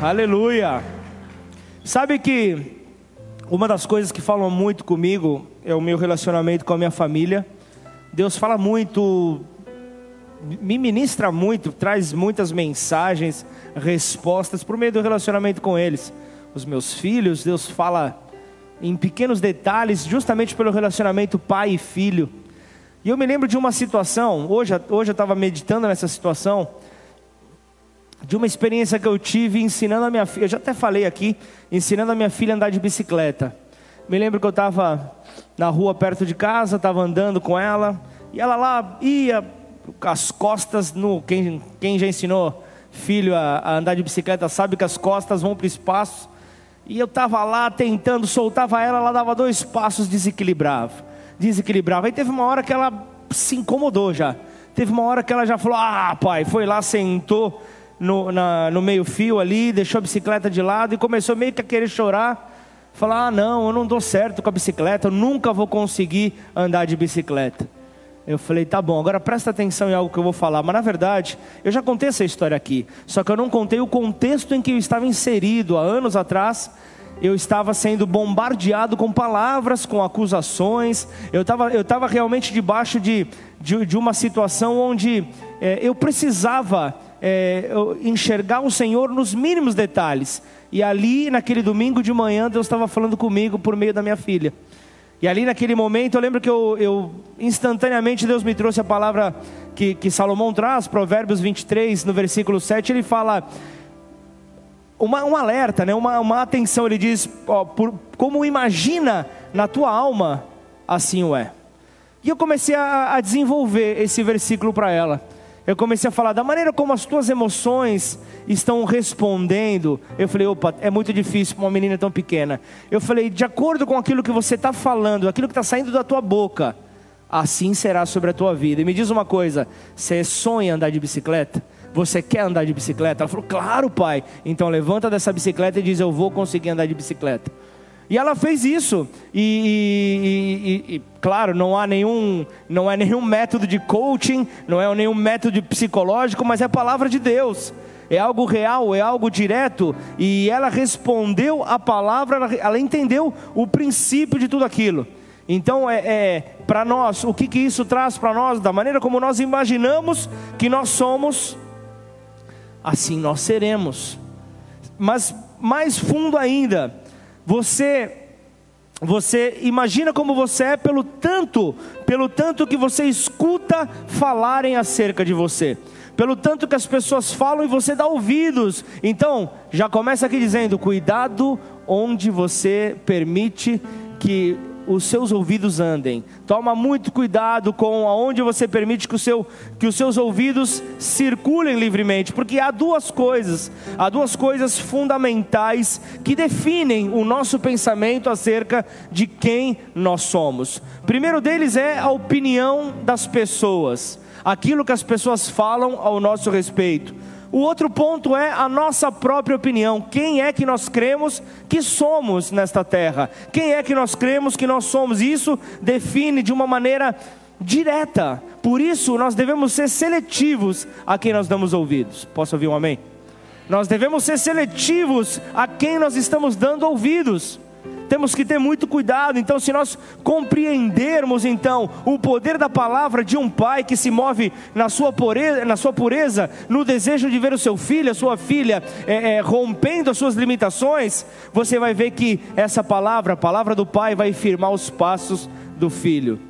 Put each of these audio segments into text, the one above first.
Aleluia. Sabe que uma das coisas que falam muito comigo é o meu relacionamento com a minha família. Deus fala muito, me ministra muito, traz muitas mensagens, respostas por meio do relacionamento com eles. Os meus filhos, Deus fala em pequenos detalhes, justamente pelo relacionamento pai e filho. E eu me lembro de uma situação, hoje, hoje eu estava meditando nessa situação, de uma experiência que eu tive ensinando a minha filha, eu já até falei aqui, ensinando a minha filha a andar de bicicleta. Me lembro que eu estava na rua perto de casa, estava andando com ela, e ela lá ia com as costas no. Quem, quem já ensinou filho a, a andar de bicicleta sabe que as costas vão para o espaço. E eu estava lá tentando, soltava ela, ela dava dois passos, desequilibrava. Desequilibrava. Aí teve uma hora que ela se incomodou já. Teve uma hora que ela já falou: Ah, pai, foi lá, sentou no, na, no meio-fio ali, deixou a bicicleta de lado e começou meio que a querer chorar. Falar: Ah, não, eu não dou certo com a bicicleta, eu nunca vou conseguir andar de bicicleta. Eu falei, tá bom, agora presta atenção em algo que eu vou falar. Mas na verdade, eu já contei essa história aqui. Só que eu não contei o contexto em que eu estava inserido há anos atrás. Eu estava sendo bombardeado com palavras, com acusações. Eu estava, eu estava realmente debaixo de, de, de uma situação onde é, eu precisava é, enxergar o Senhor nos mínimos detalhes. E ali, naquele domingo de manhã, Deus estava falando comigo por meio da minha filha. E ali naquele momento, eu lembro que eu, eu instantaneamente Deus me trouxe a palavra que, que Salomão traz, Provérbios 23, no versículo 7, ele fala uma, um alerta, né? uma, uma atenção, ele diz, ó, por, como imagina na tua alma, assim o é. E eu comecei a, a desenvolver esse versículo para ela eu comecei a falar da maneira como as tuas emoções estão respondendo. Eu falei, opa, é muito difícil para uma menina tão pequena. Eu falei, de acordo com aquilo que você está falando, aquilo que está saindo da tua boca, assim será sobre a tua vida. E me diz uma coisa: você sonha andar de bicicleta? Você quer andar de bicicleta? Ela falou, claro, pai. Então levanta dessa bicicleta e diz, eu vou conseguir andar de bicicleta. E ela fez isso. E, e, e, claro, não há nenhum, não é nenhum método de coaching, não é nenhum método psicológico, mas é a palavra de Deus. É algo real, é algo direto. E ela respondeu a palavra, ela, ela entendeu o princípio de tudo aquilo. Então, é, é para nós, o que, que isso traz para nós? Da maneira como nós imaginamos que nós somos, assim nós seremos. Mas mais fundo ainda, você você imagina como você é pelo tanto, pelo tanto que você escuta falarem acerca de você. Pelo tanto que as pessoas falam e você dá ouvidos. Então, já começa aqui dizendo: cuidado onde você permite que os seus ouvidos andem. Toma muito cuidado com aonde você permite que, o seu, que os seus ouvidos circulem livremente, porque há duas coisas, há duas coisas fundamentais que definem o nosso pensamento acerca de quem nós somos. Primeiro deles é a opinião das pessoas, aquilo que as pessoas falam ao nosso respeito. O outro ponto é a nossa própria opinião. Quem é que nós cremos que somos nesta terra? Quem é que nós cremos que nós somos? Isso define de uma maneira direta. Por isso, nós devemos ser seletivos a quem nós damos ouvidos. Posso ouvir um amém? Nós devemos ser seletivos a quem nós estamos dando ouvidos temos que ter muito cuidado. Então, se nós compreendermos então o poder da palavra de um pai que se move na sua pureza, na sua pureza no desejo de ver o seu filho, a sua filha é, é, rompendo as suas limitações, você vai ver que essa palavra, a palavra do pai, vai firmar os passos do filho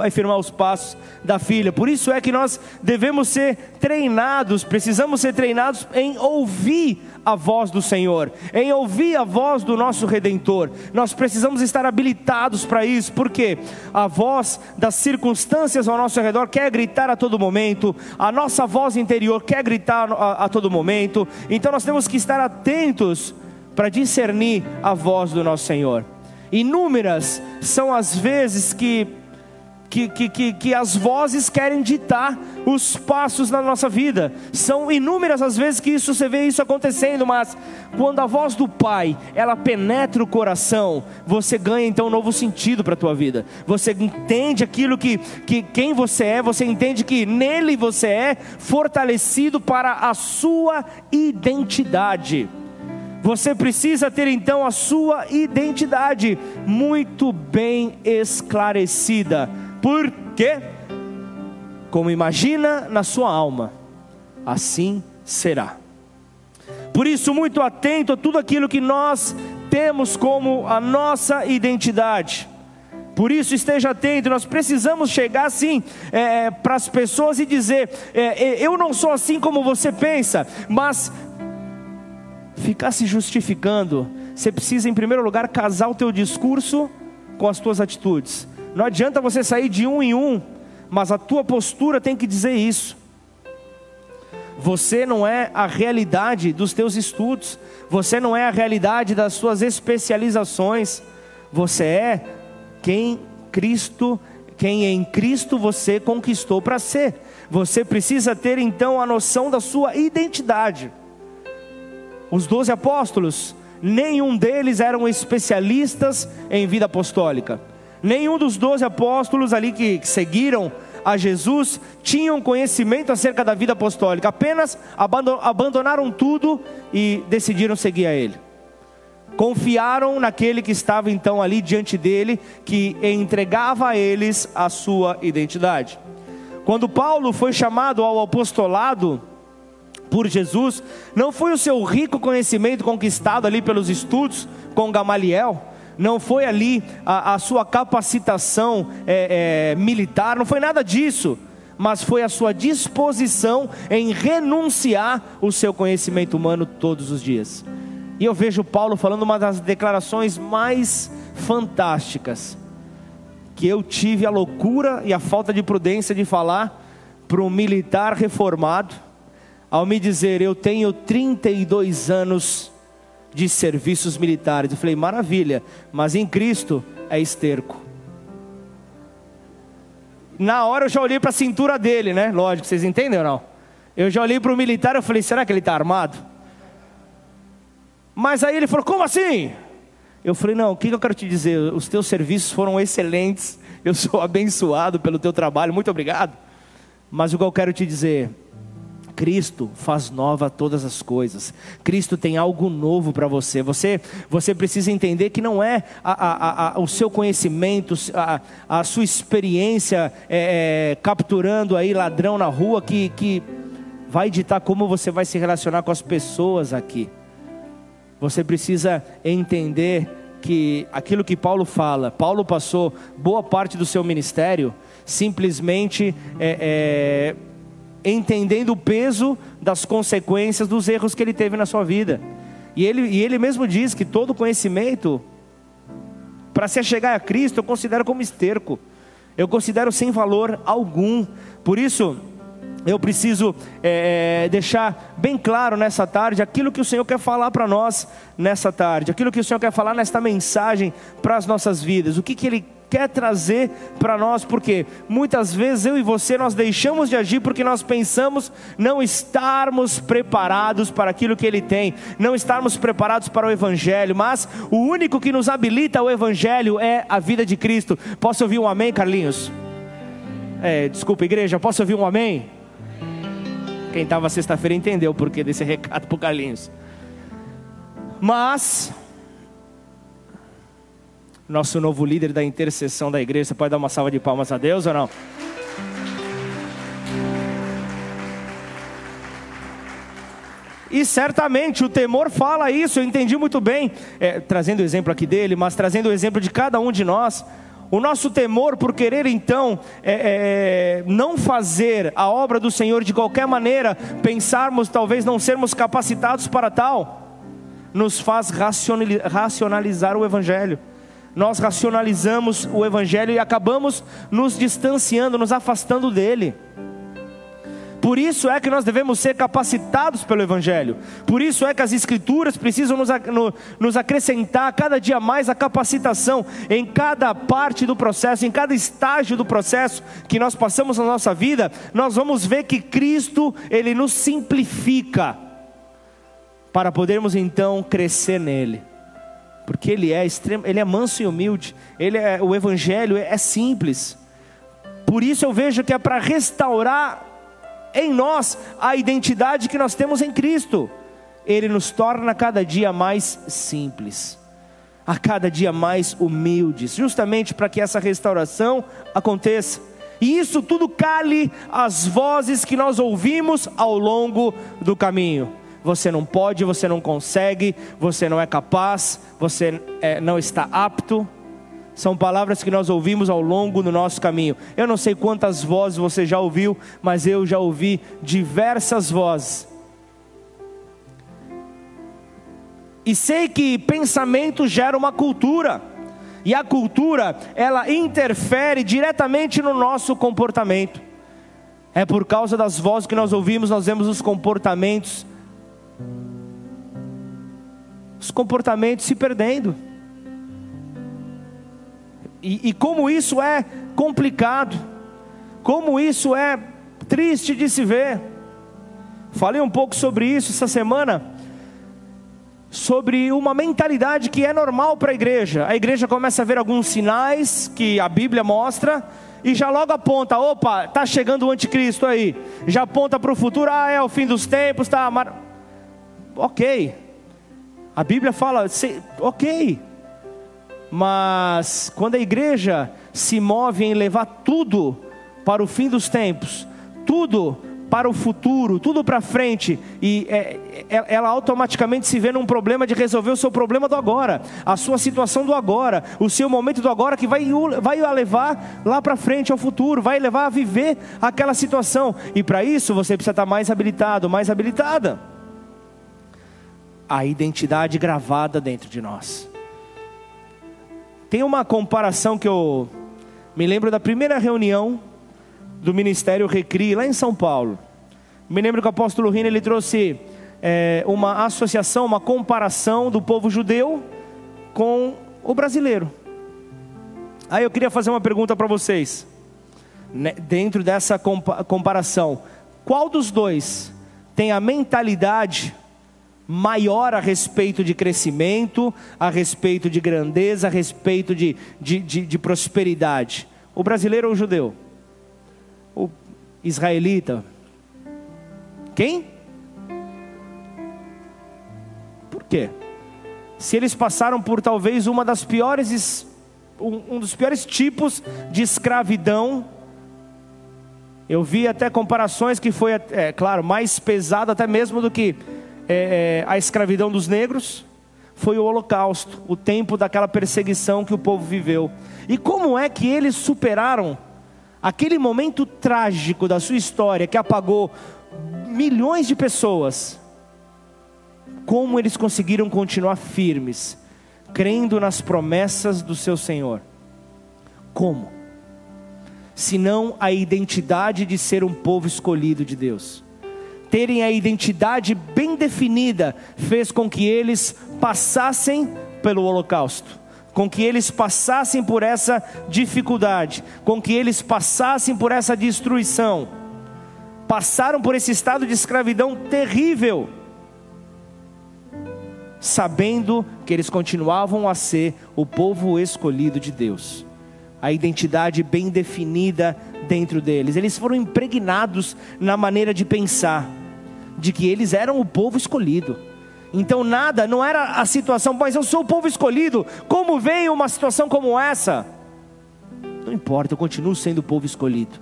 vai firmar os passos da filha. Por isso é que nós devemos ser treinados, precisamos ser treinados em ouvir a voz do Senhor, em ouvir a voz do nosso Redentor. Nós precisamos estar habilitados para isso, porque a voz das circunstâncias ao nosso redor quer gritar a todo momento, a nossa voz interior quer gritar a, a todo momento. Então nós temos que estar atentos para discernir a voz do nosso Senhor. Inúmeras são as vezes que que, que, que, que, as vozes querem ditar os passos na nossa vida. São inúmeras as vezes que isso você vê isso acontecendo, mas quando a voz do Pai ela penetra o coração, você ganha então um novo sentido para a tua vida. Você entende aquilo que, que quem você é, você entende que nele você é fortalecido para a sua identidade. Você precisa ter então a sua identidade muito bem esclarecida. Por quê? Como imagina na sua alma, assim será. Por isso, muito atento a tudo aquilo que nós temos como a nossa identidade. Por isso, esteja atento. Nós precisamos chegar assim é, para as pessoas e dizer: é, é, Eu não sou assim como você pensa, mas ficar se justificando, você precisa, em primeiro lugar, casar o teu discurso com as tuas atitudes. Não adianta você sair de um em um, mas a tua postura tem que dizer isso. Você não é a realidade dos teus estudos, você não é a realidade das suas especializações, você é quem Cristo, quem em Cristo você conquistou para ser. Você precisa ter então a noção da sua identidade. Os doze apóstolos, nenhum deles eram especialistas em vida apostólica. Nenhum dos doze apóstolos ali que, que seguiram a Jesus tinham conhecimento acerca da vida apostólica, apenas abandonaram tudo e decidiram seguir a Ele. Confiaram naquele que estava então ali diante dele, que entregava a eles a sua identidade. Quando Paulo foi chamado ao apostolado, por Jesus, não foi o seu rico conhecimento conquistado ali pelos estudos com Gamaliel, não foi ali a, a sua capacitação é, é, militar, não foi nada disso, mas foi a sua disposição em renunciar o seu conhecimento humano todos os dias. E eu vejo Paulo falando uma das declarações mais fantásticas, que eu tive a loucura e a falta de prudência de falar para um militar reformado ao me dizer: Eu tenho 32 anos de serviços militares. Eu falei: Maravilha, mas em Cristo é esterco. Na hora eu já olhei para a cintura dele, né? Lógico, vocês entendem ou não? Eu já olhei para o militar e falei: Será que ele está armado? Mas aí ele falou: Como assim? Eu falei: Não, o que eu quero te dizer? Os teus serviços foram excelentes. Eu sou abençoado pelo teu trabalho. Muito obrigado. Mas o que eu quero te dizer Cristo faz nova todas as coisas. Cristo tem algo novo para você. Você você precisa entender que não é a, a, a, o seu conhecimento, a, sua experiência é, é, capturando aí ladrão na rua que, que vai ditar como você vai se relacionar com as pessoas aqui. Você precisa entender que aquilo que Paulo fala, Paulo passou boa parte do seu ministério simplesmente é, é entendendo o peso das consequências dos erros que ele teve na sua vida. E ele, e ele mesmo diz que todo conhecimento, para se chegar a Cristo, eu considero como esterco, eu considero sem valor algum. Por isso, eu preciso é, é deixar bem claro nessa tarde aquilo que o Senhor quer falar para nós nessa tarde, aquilo que o Senhor quer falar nesta mensagem para as nossas vidas, o que, que Ele quer trazer para nós, porque muitas vezes eu e você nós deixamos de agir porque nós pensamos não estarmos preparados para aquilo que Ele tem, não estarmos preparados para o Evangelho, mas o único que nos habilita ao Evangelho é a vida de Cristo. Posso ouvir um amém, Carlinhos? É, desculpa, igreja, posso ouvir um amém? Quem estava sexta-feira entendeu o porquê desse recado para o Carlinhos. Mas nosso novo líder da intercessão da igreja. Você pode dar uma salva de palmas a Deus ou não? E certamente o temor fala isso, eu entendi muito bem, é, trazendo o exemplo aqui dele, mas trazendo o exemplo de cada um de nós. O nosso temor por querer então é, é, não fazer a obra do Senhor de qualquer maneira, pensarmos talvez não sermos capacitados para tal, nos faz racionalizar o Evangelho nós racionalizamos o Evangelho e acabamos nos distanciando, nos afastando dele. Por isso é que nós devemos ser capacitados pelo Evangelho. Por isso é que as Escrituras precisam nos, nos acrescentar cada dia mais a capacitação em cada parte do processo, em cada estágio do processo que nós passamos na nossa vida. Nós vamos ver que Cristo, Ele nos simplifica para podermos então crescer nele porque ele é extremo, ele é manso e humilde. Ele é o evangelho é, é simples. Por isso eu vejo que é para restaurar em nós a identidade que nós temos em Cristo. ele nos torna cada dia mais simples, a cada dia mais humildes, justamente para que essa restauração aconteça. E isso tudo cale as vozes que nós ouvimos ao longo do caminho. Você não pode, você não consegue, você não é capaz, você é, não está apto. São palavras que nós ouvimos ao longo do nosso caminho. Eu não sei quantas vozes você já ouviu, mas eu já ouvi diversas vozes. E sei que pensamento gera uma cultura. E a cultura, ela interfere diretamente no nosso comportamento. É por causa das vozes que nós ouvimos, nós vemos os comportamentos os comportamentos se perdendo. E, e, como isso é complicado, como isso é triste de se ver. Falei um pouco sobre isso essa semana sobre uma mentalidade que é normal para a igreja. A igreja começa a ver alguns sinais que a Bíblia mostra e já logo aponta: opa, está chegando o anticristo aí. Já aponta para o futuro: ah, é o fim dos tempos, tá. Mar... Ok, a Bíblia fala, ok, mas quando a igreja se move em levar tudo para o fim dos tempos, tudo para o futuro, tudo para frente, e é, é, ela automaticamente se vê num problema de resolver o seu problema do agora, a sua situação do agora, o seu momento do agora que vai, vai a levar lá para frente ao futuro, vai levar a viver aquela situação, e para isso você precisa estar mais habilitado, mais habilitada. A identidade gravada dentro de nós. Tem uma comparação que eu me lembro da primeira reunião do Ministério Recri, lá em São Paulo. Me lembro que o apóstolo Rino ele trouxe é, uma associação, uma comparação do povo judeu com o brasileiro. Aí eu queria fazer uma pergunta para vocês, né, dentro dessa comparação: qual dos dois tem a mentalidade maior a respeito de crescimento, a respeito de grandeza, a respeito de, de, de, de prosperidade? O brasileiro ou o judeu? israelita. Quem? Por quê? Se eles passaram por talvez uma das piores, um, um dos piores tipos de escravidão, eu vi até comparações que foi, é, claro, mais pesado até mesmo do que é, é, a escravidão dos negros, foi o Holocausto, o tempo daquela perseguição que o povo viveu. E como é que eles superaram? aquele momento trágico da sua história que apagou milhões de pessoas, como eles conseguiram continuar firmes, crendo nas promessas do seu Senhor? Como? Senão a identidade de ser um povo escolhido de Deus. Terem a identidade bem definida fez com que eles passassem pelo holocausto com que eles passassem por essa dificuldade, com que eles passassem por essa destruição, passaram por esse estado de escravidão terrível, sabendo que eles continuavam a ser o povo escolhido de Deus, a identidade bem definida dentro deles, eles foram impregnados na maneira de pensar, de que eles eram o povo escolhido então nada, não era a situação, mas eu sou o povo escolhido. Como veio uma situação como essa? Não importa, eu continuo sendo o povo escolhido.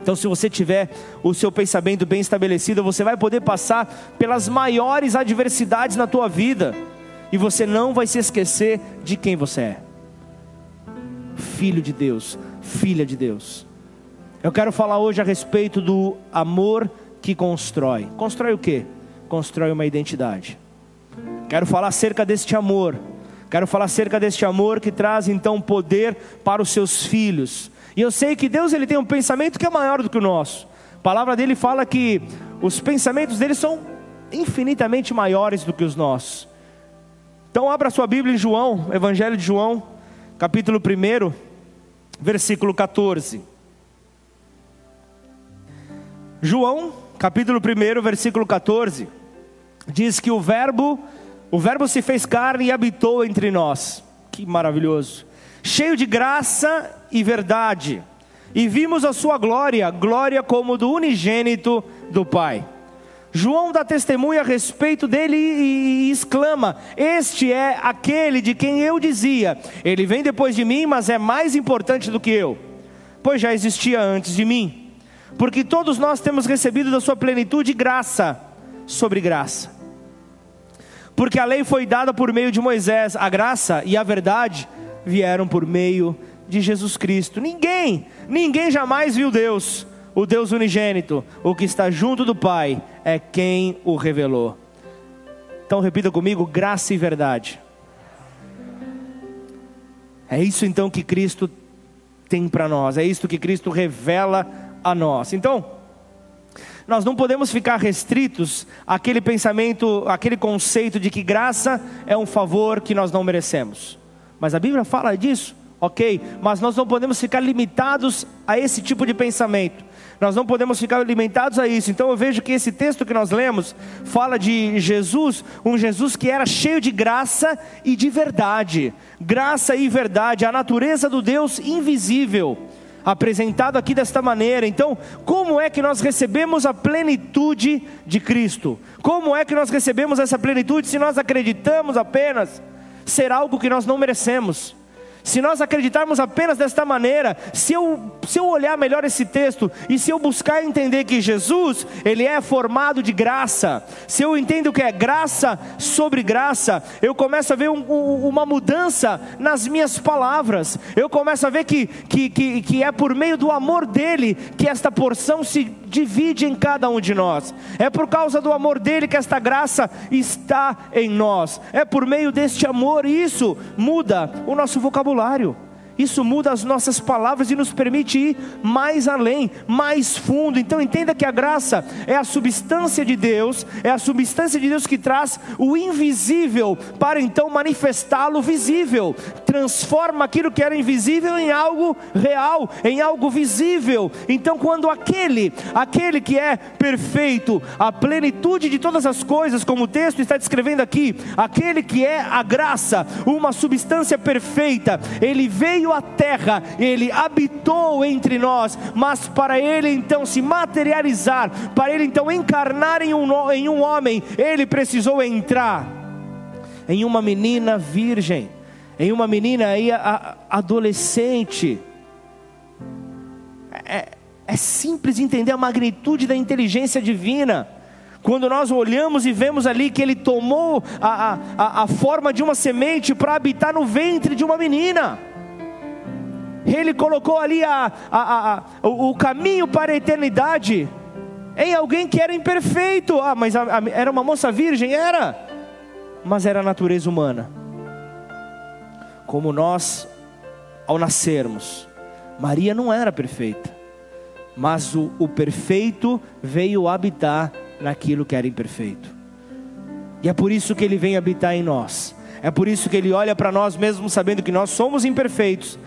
Então, se você tiver o seu pensamento bem estabelecido, você vai poder passar pelas maiores adversidades na tua vida, e você não vai se esquecer de quem você é. Filho de Deus, filha de Deus. Eu quero falar hoje a respeito do amor que constrói. Constrói o quê? constrói uma identidade. Quero falar acerca deste amor. Quero falar acerca deste amor que traz então poder para os seus filhos. E eu sei que Deus ele tem um pensamento que é maior do que o nosso. A palavra dele fala que os pensamentos dele são infinitamente maiores do que os nossos. Então abra sua Bíblia em João, Evangelho de João, capítulo 1, versículo 14. João, capítulo 1, versículo 14 diz que o verbo, o verbo se fez carne e habitou entre nós. Que maravilhoso. Cheio de graça e verdade. E vimos a sua glória, glória como do unigênito do Pai. João dá testemunho a respeito dele e, exclama: Este é aquele de quem eu dizia: Ele vem depois de mim, mas é mais importante do que eu, pois já existia antes de mim. Porque todos nós temos recebido da sua plenitude graça sobre graça. Porque a lei foi dada por meio de Moisés, a graça e a verdade vieram por meio de Jesus Cristo. Ninguém, ninguém jamais viu Deus o Deus unigênito, o que está junto do Pai, é quem o revelou. Então repita comigo: graça e verdade. É isso então que Cristo tem para nós, é isso que Cristo revela a nós. Então, nós não podemos ficar restritos àquele pensamento, àquele conceito de que graça é um favor que nós não merecemos. Mas a Bíblia fala disso, ok? Mas nós não podemos ficar limitados a esse tipo de pensamento. Nós não podemos ficar alimentados a isso. Então eu vejo que esse texto que nós lemos fala de Jesus, um Jesus que era cheio de graça e de verdade. Graça e verdade, a natureza do Deus invisível, apresentado aqui desta maneira. Então, como é que nós recebemos a plenitude de Cristo? Como é que nós recebemos essa plenitude se nós acreditamos apenas ser algo que nós não merecemos? Se nós acreditarmos apenas desta maneira, se eu, se eu olhar melhor esse texto e se eu buscar entender que Jesus, ele é formado de graça, se eu entendo que é graça sobre graça, eu começo a ver um, um, uma mudança nas minhas palavras, eu começo a ver que, que, que, que é por meio do amor dele que esta porção se divide em cada um de nós, é por causa do amor dele que esta graça está em nós, é por meio deste amor, e isso muda o nosso vocabulário vocabulário. Isso muda as nossas palavras e nos permite ir mais além, mais fundo. Então entenda que a graça é a substância de Deus, é a substância de Deus que traz o invisível para então manifestá-lo visível. Transforma aquilo que era invisível em algo real, em algo visível. Então quando aquele, aquele que é perfeito, a plenitude de todas as coisas, como o texto está descrevendo aqui, aquele que é a graça, uma substância perfeita, ele veio veio à terra, ele habitou entre nós, mas para ele então se materializar, para ele então encarnar em um, em um homem, ele precisou entrar em uma menina virgem, em uma menina aí adolescente. É, é simples entender a magnitude da inteligência divina. Quando nós olhamos e vemos ali que ele tomou a, a, a forma de uma semente para habitar no ventre de uma menina. Ele colocou ali a, a, a, o, o caminho para a eternidade em alguém que era imperfeito. Ah, mas era uma moça virgem? Era, mas era a natureza humana. Como nós, ao nascermos, Maria não era perfeita, mas o, o perfeito veio habitar naquilo que era imperfeito. E é por isso que ele vem habitar em nós. É por isso que ele olha para nós mesmo sabendo que nós somos imperfeitos,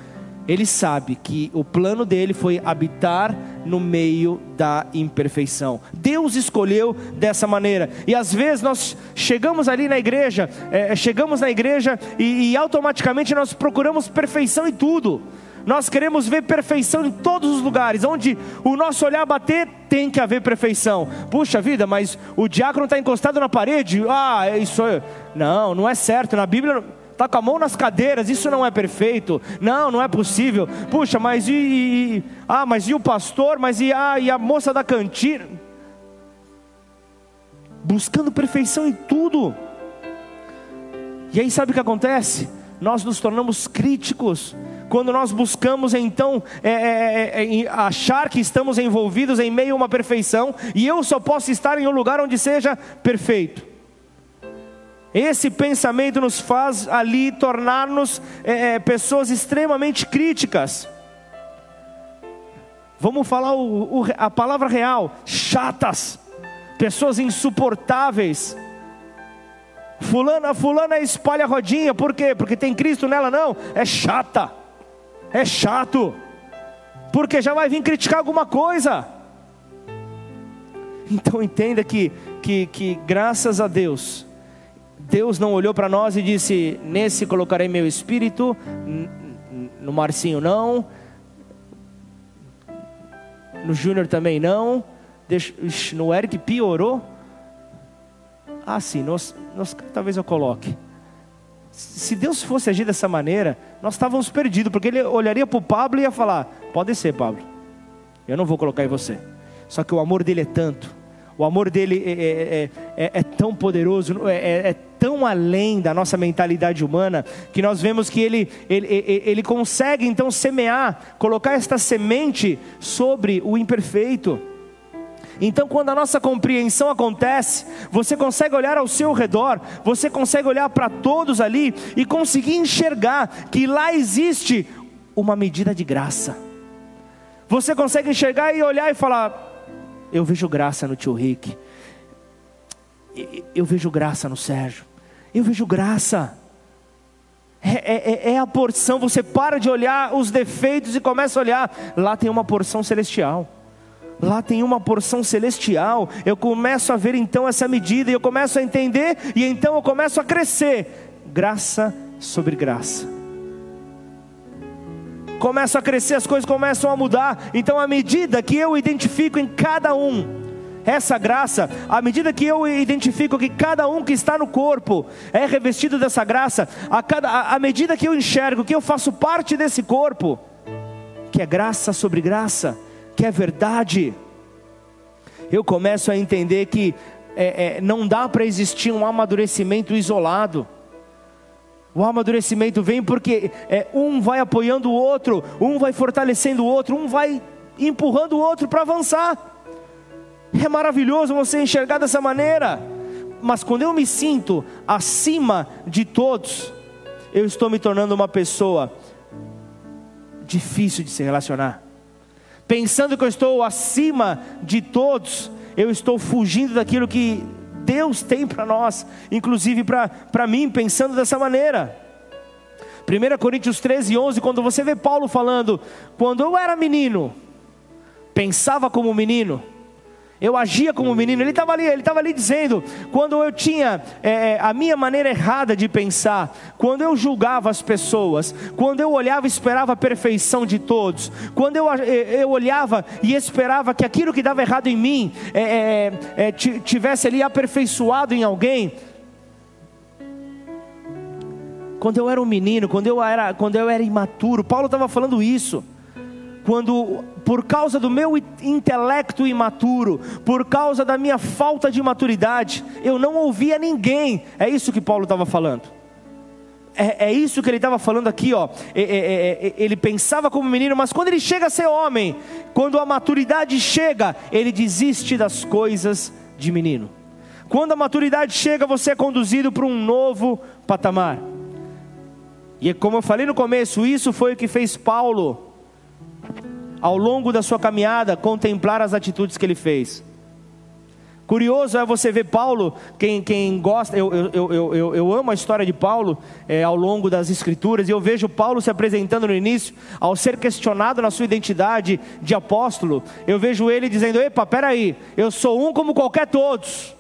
ele sabe que o plano dele foi habitar no meio da imperfeição. Deus escolheu dessa maneira. E às vezes nós chegamos ali na igreja, é, chegamos na igreja e, e automaticamente nós procuramos perfeição em tudo. Nós queremos ver perfeição em todos os lugares, onde o nosso olhar bater, tem que haver perfeição. Puxa vida, mas o diácono está encostado na parede? Ah, isso. É... Não, não é certo. Na Bíblia está com a mão nas cadeiras, isso não é perfeito, não, não é possível. Puxa, mas e, e ah, mas e o pastor, mas e, ah, e a moça da cantina? Buscando perfeição em tudo. E aí sabe o que acontece? Nós nos tornamos críticos quando nós buscamos então é, é, é, é achar que estamos envolvidos em meio a uma perfeição, e eu só posso estar em um lugar onde seja perfeito. Esse pensamento nos faz ali tornar-nos é, é, pessoas extremamente críticas. Vamos falar o, o, a palavra real: chatas, pessoas insuportáveis. Fulana, fulana espalha rodinha, por quê? Porque tem Cristo nela? Não, é chata, é chato, porque já vai vir criticar alguma coisa. Então entenda que, que, que graças a Deus, Deus não olhou para nós e disse: Nesse colocarei meu espírito, no Marcinho não, no Júnior também não, no Eric piorou. Ah, sim, nós, nós, talvez eu coloque. Se Deus fosse agir dessa maneira, nós estávamos perdidos, porque ele olharia para o Pablo e ia falar: Pode ser, Pablo, eu não vou colocar em você. Só que o amor dele é tanto, o amor dele é, é, é, é tão poderoso, é, tão além da nossa mentalidade humana, que nós vemos que ele, ele, ele consegue então semear, colocar esta semente sobre o imperfeito. Então, quando a nossa compreensão acontece, você consegue olhar ao seu redor, você consegue olhar para todos ali e conseguir enxergar que lá existe uma medida de graça. Você consegue enxergar e olhar e falar: Eu vejo graça no tio Rick, eu vejo graça no Sérgio, eu vejo graça. É, é, é, a porção, você para de olhar os defeitos e começa a olhar, lá tem uma porção celestial lá tem uma porção celestial. Eu começo a ver então essa medida, e eu começo a entender, e então eu começo a crescer, graça sobre graça. Começo a crescer, as coisas começam a mudar. Então, à medida que eu identifico em cada um essa graça, à medida que eu identifico que cada um que está no corpo é revestido dessa graça, a à medida que eu enxergo que eu faço parte desse corpo, que é graça sobre graça, que é verdade, eu começo a entender que é, é, não dá para existir um amadurecimento isolado. O amadurecimento vem porque é, um vai apoiando o outro, um vai fortalecendo o outro, um vai empurrando o outro para avançar. É maravilhoso você enxergar dessa maneira. Mas quando eu me sinto acima de todos, eu estou me tornando uma pessoa difícil de se relacionar pensando que eu estou acima de todos, eu estou fugindo daquilo que Deus tem para nós, inclusive para mim, pensando dessa maneira. 1 Coríntios 13, 11, quando você vê Paulo falando, quando eu era menino, pensava como menino, eu agia como menino. Ele estava ali, ele estava ali dizendo, quando eu tinha é, é, a minha maneira errada de pensar, quando eu julgava as pessoas, quando eu olhava e esperava a perfeição de todos, quando eu, eu olhava e esperava que aquilo que dava errado em mim é, é, é tivesse ali aperfeiçoado em alguém. Quando eu era um menino, quando eu era, quando eu era imaturo, Paulo estava falando isso quando por causa do meu intelecto imaturo, por causa da minha falta de maturidade, eu não ouvia ninguém. É isso que Paulo estava falando. É, é, isso que ele estava falando aqui, ó. É, é, é, é, ele pensava como menino, mas quando ele chega a ser homem, quando a maturidade chega, ele desiste das coisas de menino. Quando a maturidade chega, você é conduzido para um novo patamar. E como eu falei no começo, isso foi o que fez Paulo ao longo da sua caminhada, contemplar as atitudes que ele fez. Curioso é você ver Paulo, quem, quem gosta, eu, eu, eu, eu, eu amo a história de Paulo é, ao longo das Escrituras, e eu vejo Paulo se apresentando no início, ao ser questionado na sua identidade de apóstolo, eu vejo ele dizendo: Epa, peraí, eu sou um como qualquer todos.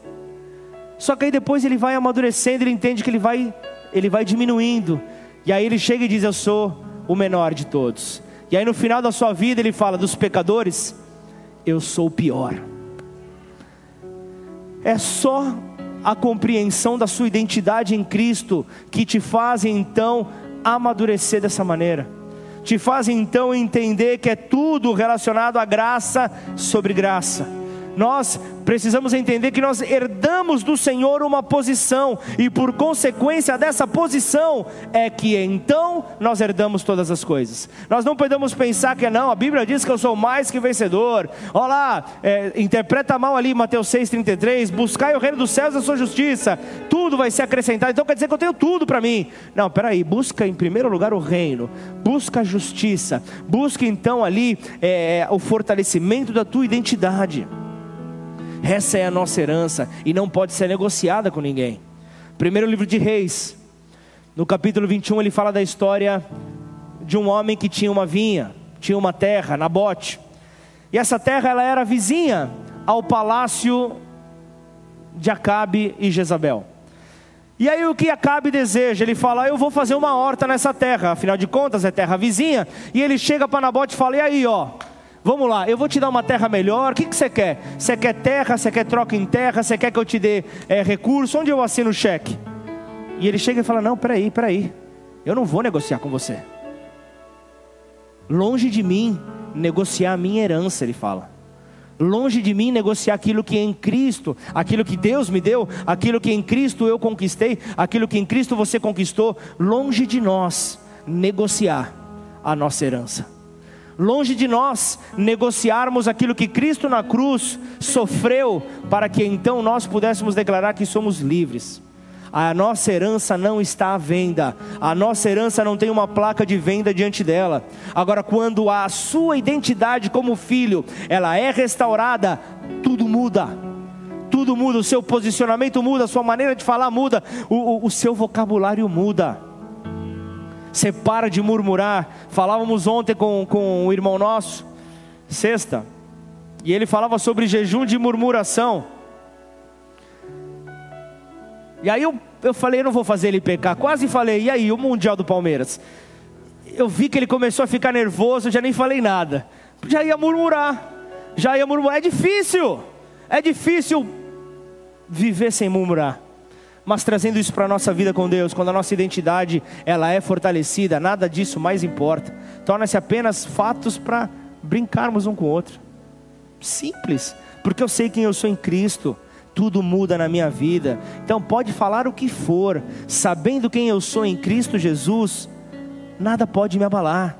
Só que aí depois ele vai amadurecendo, ele entende que ele vai, ele vai diminuindo, e aí ele chega e diz: Eu sou o menor de todos. E aí no final da sua vida ele fala dos pecadores, eu sou o pior. É só a compreensão da sua identidade em Cristo que te faz então amadurecer dessa maneira. Te faz então entender que é tudo relacionado à graça sobre graça. Nós precisamos entender que nós herdamos do Senhor uma posição, e por consequência dessa posição, é que então nós herdamos todas as coisas. Nós não podemos pensar que não, a Bíblia diz que eu sou mais que vencedor. Olha lá, é, interpreta mal ali Mateus 6,33: buscai o reino dos céus e a sua justiça, tudo vai ser acrescentado. Então quer dizer que eu tenho tudo para mim. Não, peraí, busca em primeiro lugar o reino, busca a justiça, busca então ali é, o fortalecimento da tua identidade. Essa é a nossa herança e não pode ser negociada com ninguém. Primeiro livro de Reis, no capítulo 21, ele fala da história de um homem que tinha uma vinha, tinha uma terra, Nabote. E essa terra ela era vizinha ao palácio de Acabe e Jezabel. E aí o que Acabe deseja? Ele fala: Eu vou fazer uma horta nessa terra, afinal de contas é terra vizinha. E ele chega para Nabote e fala: E aí, ó, Vamos lá, eu vou te dar uma terra melhor. O que, que você quer? Você quer terra? Você quer troca em terra? Você quer que eu te dê é, recurso? Onde eu assino o cheque? E ele chega e fala: Não, peraí, peraí. Eu não vou negociar com você. Longe de mim negociar a minha herança, ele fala. Longe de mim negociar aquilo que é em Cristo, aquilo que Deus me deu, aquilo que em Cristo eu conquistei, aquilo que em Cristo você conquistou. Longe de nós negociar a nossa herança. Longe de nós negociarmos aquilo que Cristo na cruz sofreu, para que então nós pudéssemos declarar que somos livres. A nossa herança não está à venda, a nossa herança não tem uma placa de venda diante dela. Agora, quando a sua identidade como filho ela é restaurada, tudo muda tudo muda, o seu posicionamento muda, a sua maneira de falar muda, o, o, o, seu vocabulário muda. Você para de murmurar. Falávamos ontem com, com um irmão nosso, sexta, e ele falava sobre jejum de murmuração. E aí eu, eu falei, eu não vou fazer ele pecar. Quase falei, e aí, o Mundial do Palmeiras? Eu vi que ele começou a ficar nervoso, eu já nem falei nada. Já ia murmurar. Já ia murmurar. É difícil. É difícil viver sem murmurar. Mas trazendo isso para a nossa vida com Deus, quando a nossa identidade ela é fortalecida, nada disso mais importa. Torna-se apenas fatos para brincarmos um com o outro. Simples, porque eu sei quem eu sou em Cristo tudo muda na minha vida. Então pode falar o que for, sabendo quem eu sou em Cristo Jesus, nada pode me abalar.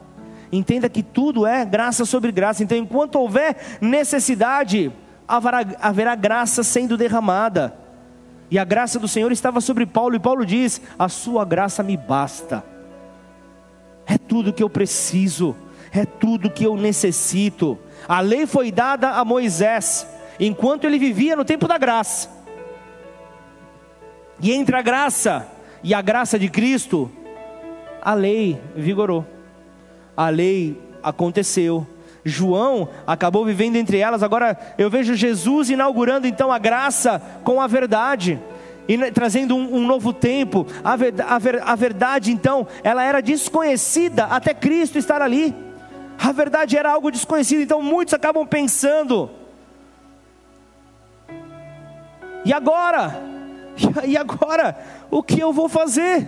Entenda que tudo é graça sobre graça. Então, enquanto houver necessidade, haverá, haverá graça sendo derramada. E a graça do Senhor estava sobre Paulo, e Paulo diz: A sua graça me basta. É tudo que eu preciso, é tudo que eu necessito. A lei foi dada a Moisés, enquanto ele vivia no tempo da graça. E entre a graça e a graça de Cristo, a lei vigorou, a lei aconteceu. João acabou vivendo entre elas. Agora eu vejo Jesus inaugurando então a graça com a verdade e trazendo um, um novo tempo. A, ver, a, ver, a verdade então, ela era desconhecida até Cristo estar ali. A verdade era algo desconhecido, então muitos acabam pensando e agora? E agora? O que eu vou fazer?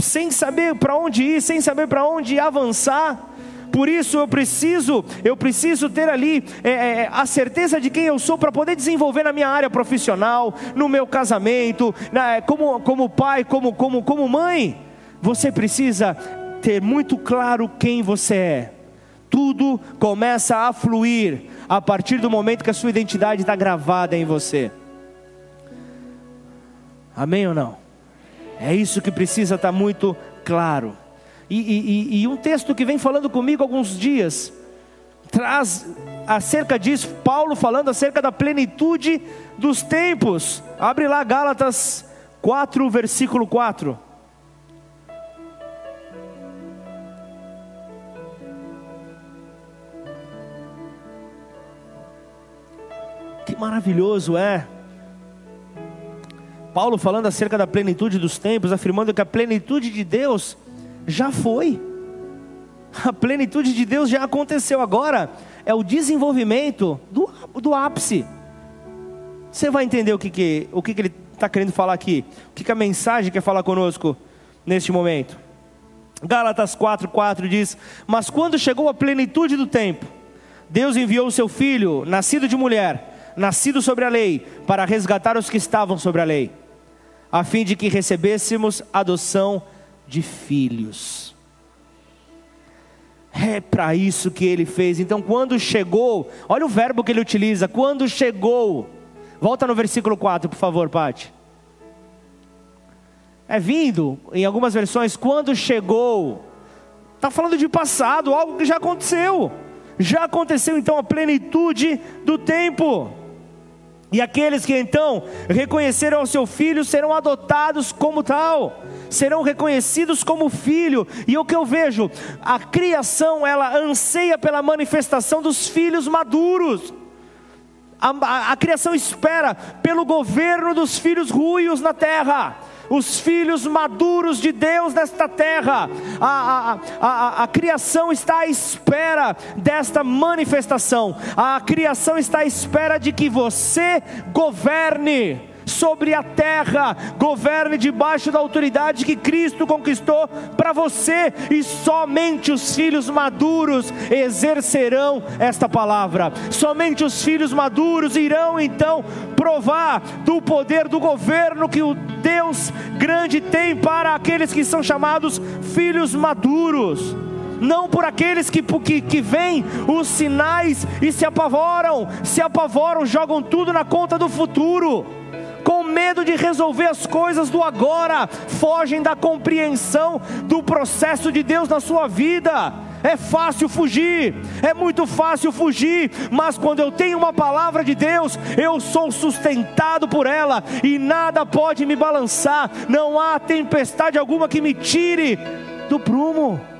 Sem saber para onde ir, sem saber para onde avançar. Por isso eu preciso, eu preciso ter ali é, é, a certeza de quem eu sou para poder desenvolver na minha área profissional, no meu casamento, na, como, como pai, como, como, como mãe. Você precisa ter muito claro quem você é. Tudo começa a fluir a partir do momento que a sua identidade está gravada em você. Amém ou não? É isso que precisa estar tá muito claro. E, e, e, um texto que vem falando comigo alguns dias, traz acerca disso, Paulo falando acerca da plenitude dos tempos. Abre lá Gálatas 4, versículo 4. Que maravilhoso é. Paulo falando acerca da plenitude dos tempos, afirmando que a plenitude de Deus já foi. A plenitude de Deus já aconteceu agora. É o desenvolvimento do, do ápice. Você vai entender o que, que, o que, que ele está querendo falar aqui. O que, que a mensagem quer falar conosco neste momento. Gálatas 4,4 diz: Mas quando chegou a plenitude do tempo, Deus enviou o seu filho, nascido de mulher nascido sobre a lei, para resgatar os que estavam sobre a lei, a fim de que recebêssemos adoção de filhos. É para isso que ele fez. Então, quando chegou, olha o verbo que ele utiliza: quando chegou. Volta no versículo 4, por favor, Pati. É vindo, em algumas versões, quando chegou. Está falando de passado, algo que já aconteceu. Já aconteceu então a plenitude do tempo. E aqueles que então reconheceram o seu filho serão adotados como tal, serão reconhecidos como filho. E o que eu vejo, a criação ela anseia pela manifestação dos filhos maduros. A, a, a criação espera pelo governo dos filhos ruios na terra. os filhos maduros de Deus nesta terra. A, a, a, a, criação está à espera desta manifestação, a criação está à espera de que você governe sobre a terra, governe debaixo da autoridade que Cristo conquistou para você, e somente os filhos maduros exercerão esta palavra, somente os filhos maduros irão então provar do poder do governo que o Deus grande tem para aqueles que são chamados filhos maduros. Não por aqueles que, que, que veem os sinais e se apavoram, se apavoram, jogam tudo na conta do futuro medo de resolver as coisas do agora, fogem da compreensão do processo de Deus na sua vida. É fácil fugir, é muito fácil fugir, mas quando eu tenho uma palavra de Deus, eu sou sustentado por ela e nada pode me balançar, não há tempestade alguma que me tire do prumo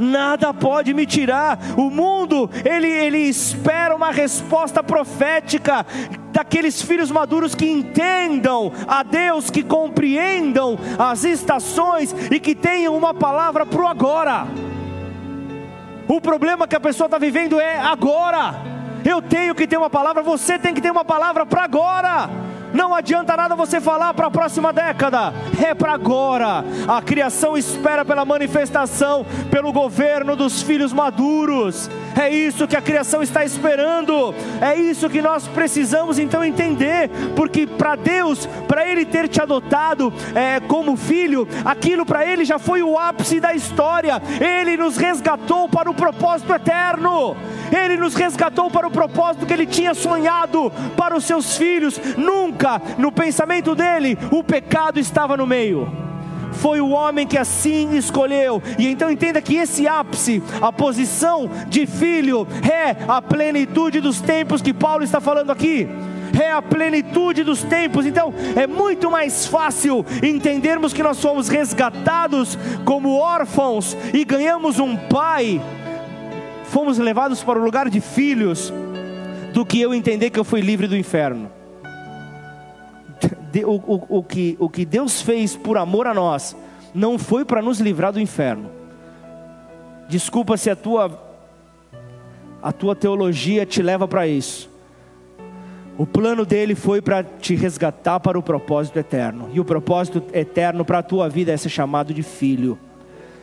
nada pode me tirar. O mundo, ele, ele espera uma resposta profética daqueles filhos maduros que entendam a Deus, que compreendam as estações e que tenham uma palavra para o agora. O problema que a pessoa está vivendo é agora. Eu tenho que ter uma palavra, você tem que ter uma palavra para agora. Não adianta nada você falar para a próxima década, é para agora. A criação espera pela manifestação, pelo governo dos filhos maduros. É isso que a criação está esperando. É isso que nós precisamos então entender, porque para Deus, para Ele ter te adotado é, como filho, aquilo para Ele já foi o ápice da história. Ele nos resgatou para o propósito eterno. Ele nos resgatou para o propósito que Ele tinha sonhado para os seus filhos. Nunca no pensamento dele o pecado estava no meio foi o homem que assim escolheu. E então entenda que esse ápice, a posição de filho, é a plenitude dos tempos que Paulo está falando aqui é a plenitude dos tempos. Então é muito mais fácil entendermos que nós somos resgatados como órfãos e ganhamos um pai, fomos levados para o lugar de filhos, do que eu entender que eu fui livre do inferno o, o, o, que, o que Deus fez por amor a nós, não foi para nos livrar do inferno. Desculpa se a tua, a tua teologia te leva para isso. O plano dele foi para te resgatar para o propósito eterno. E o propósito eterno para a tua vida é ser chamado de filho,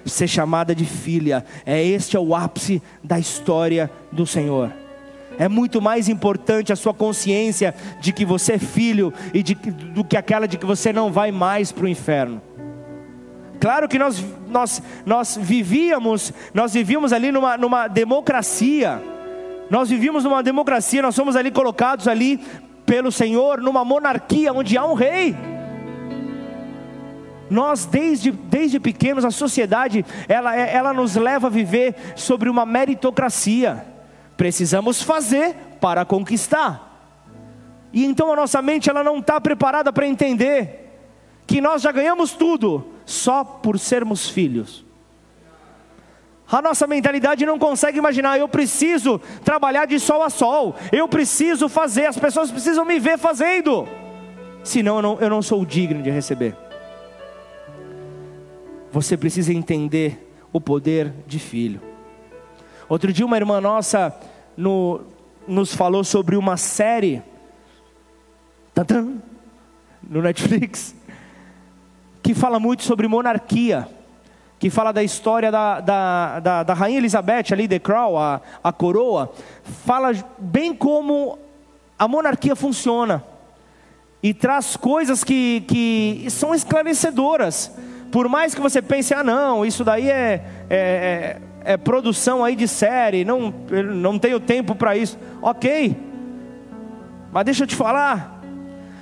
ser chamada de filha. É este é o ápice da história do Senhor é muito mais importante a sua consciência de que você é filho e de, do que aquela de que você não vai mais para o inferno. Claro que nós, nós, nós vivíamos, nós vivíamos ali numa, numa democracia. Nós vivíamos numa democracia, nós somos ali colocados ali pelo Senhor, numa monarquia onde há um rei. Nós desde, desde pequenos a sociedade ela, ela nos leva a viver sobre uma meritocracia. Precisamos fazer para conquistar. E então a nossa mente ela não está preparada para entender que nós já ganhamos tudo só por sermos filhos. A nossa mentalidade não consegue imaginar, eu preciso trabalhar de sol a sol, eu preciso fazer, as pessoas precisam me ver fazendo, senão eu não, eu não sou digno de receber. Você precisa entender o poder de filho. Outro dia, uma irmã nossa no, nos falou sobre uma série. No Netflix. Que fala muito sobre monarquia, que fala da história da, da, da, da rainha Elizabeth, ali, The Crown, a, a coroa, fala bem como a monarquia funciona. E traz coisas que, que são esclarecedoras. Por mais que você pense, ah, não, isso daí é, é, é é, produção aí de série, não, não tenho tempo para isso. Ok, mas deixa eu te falar: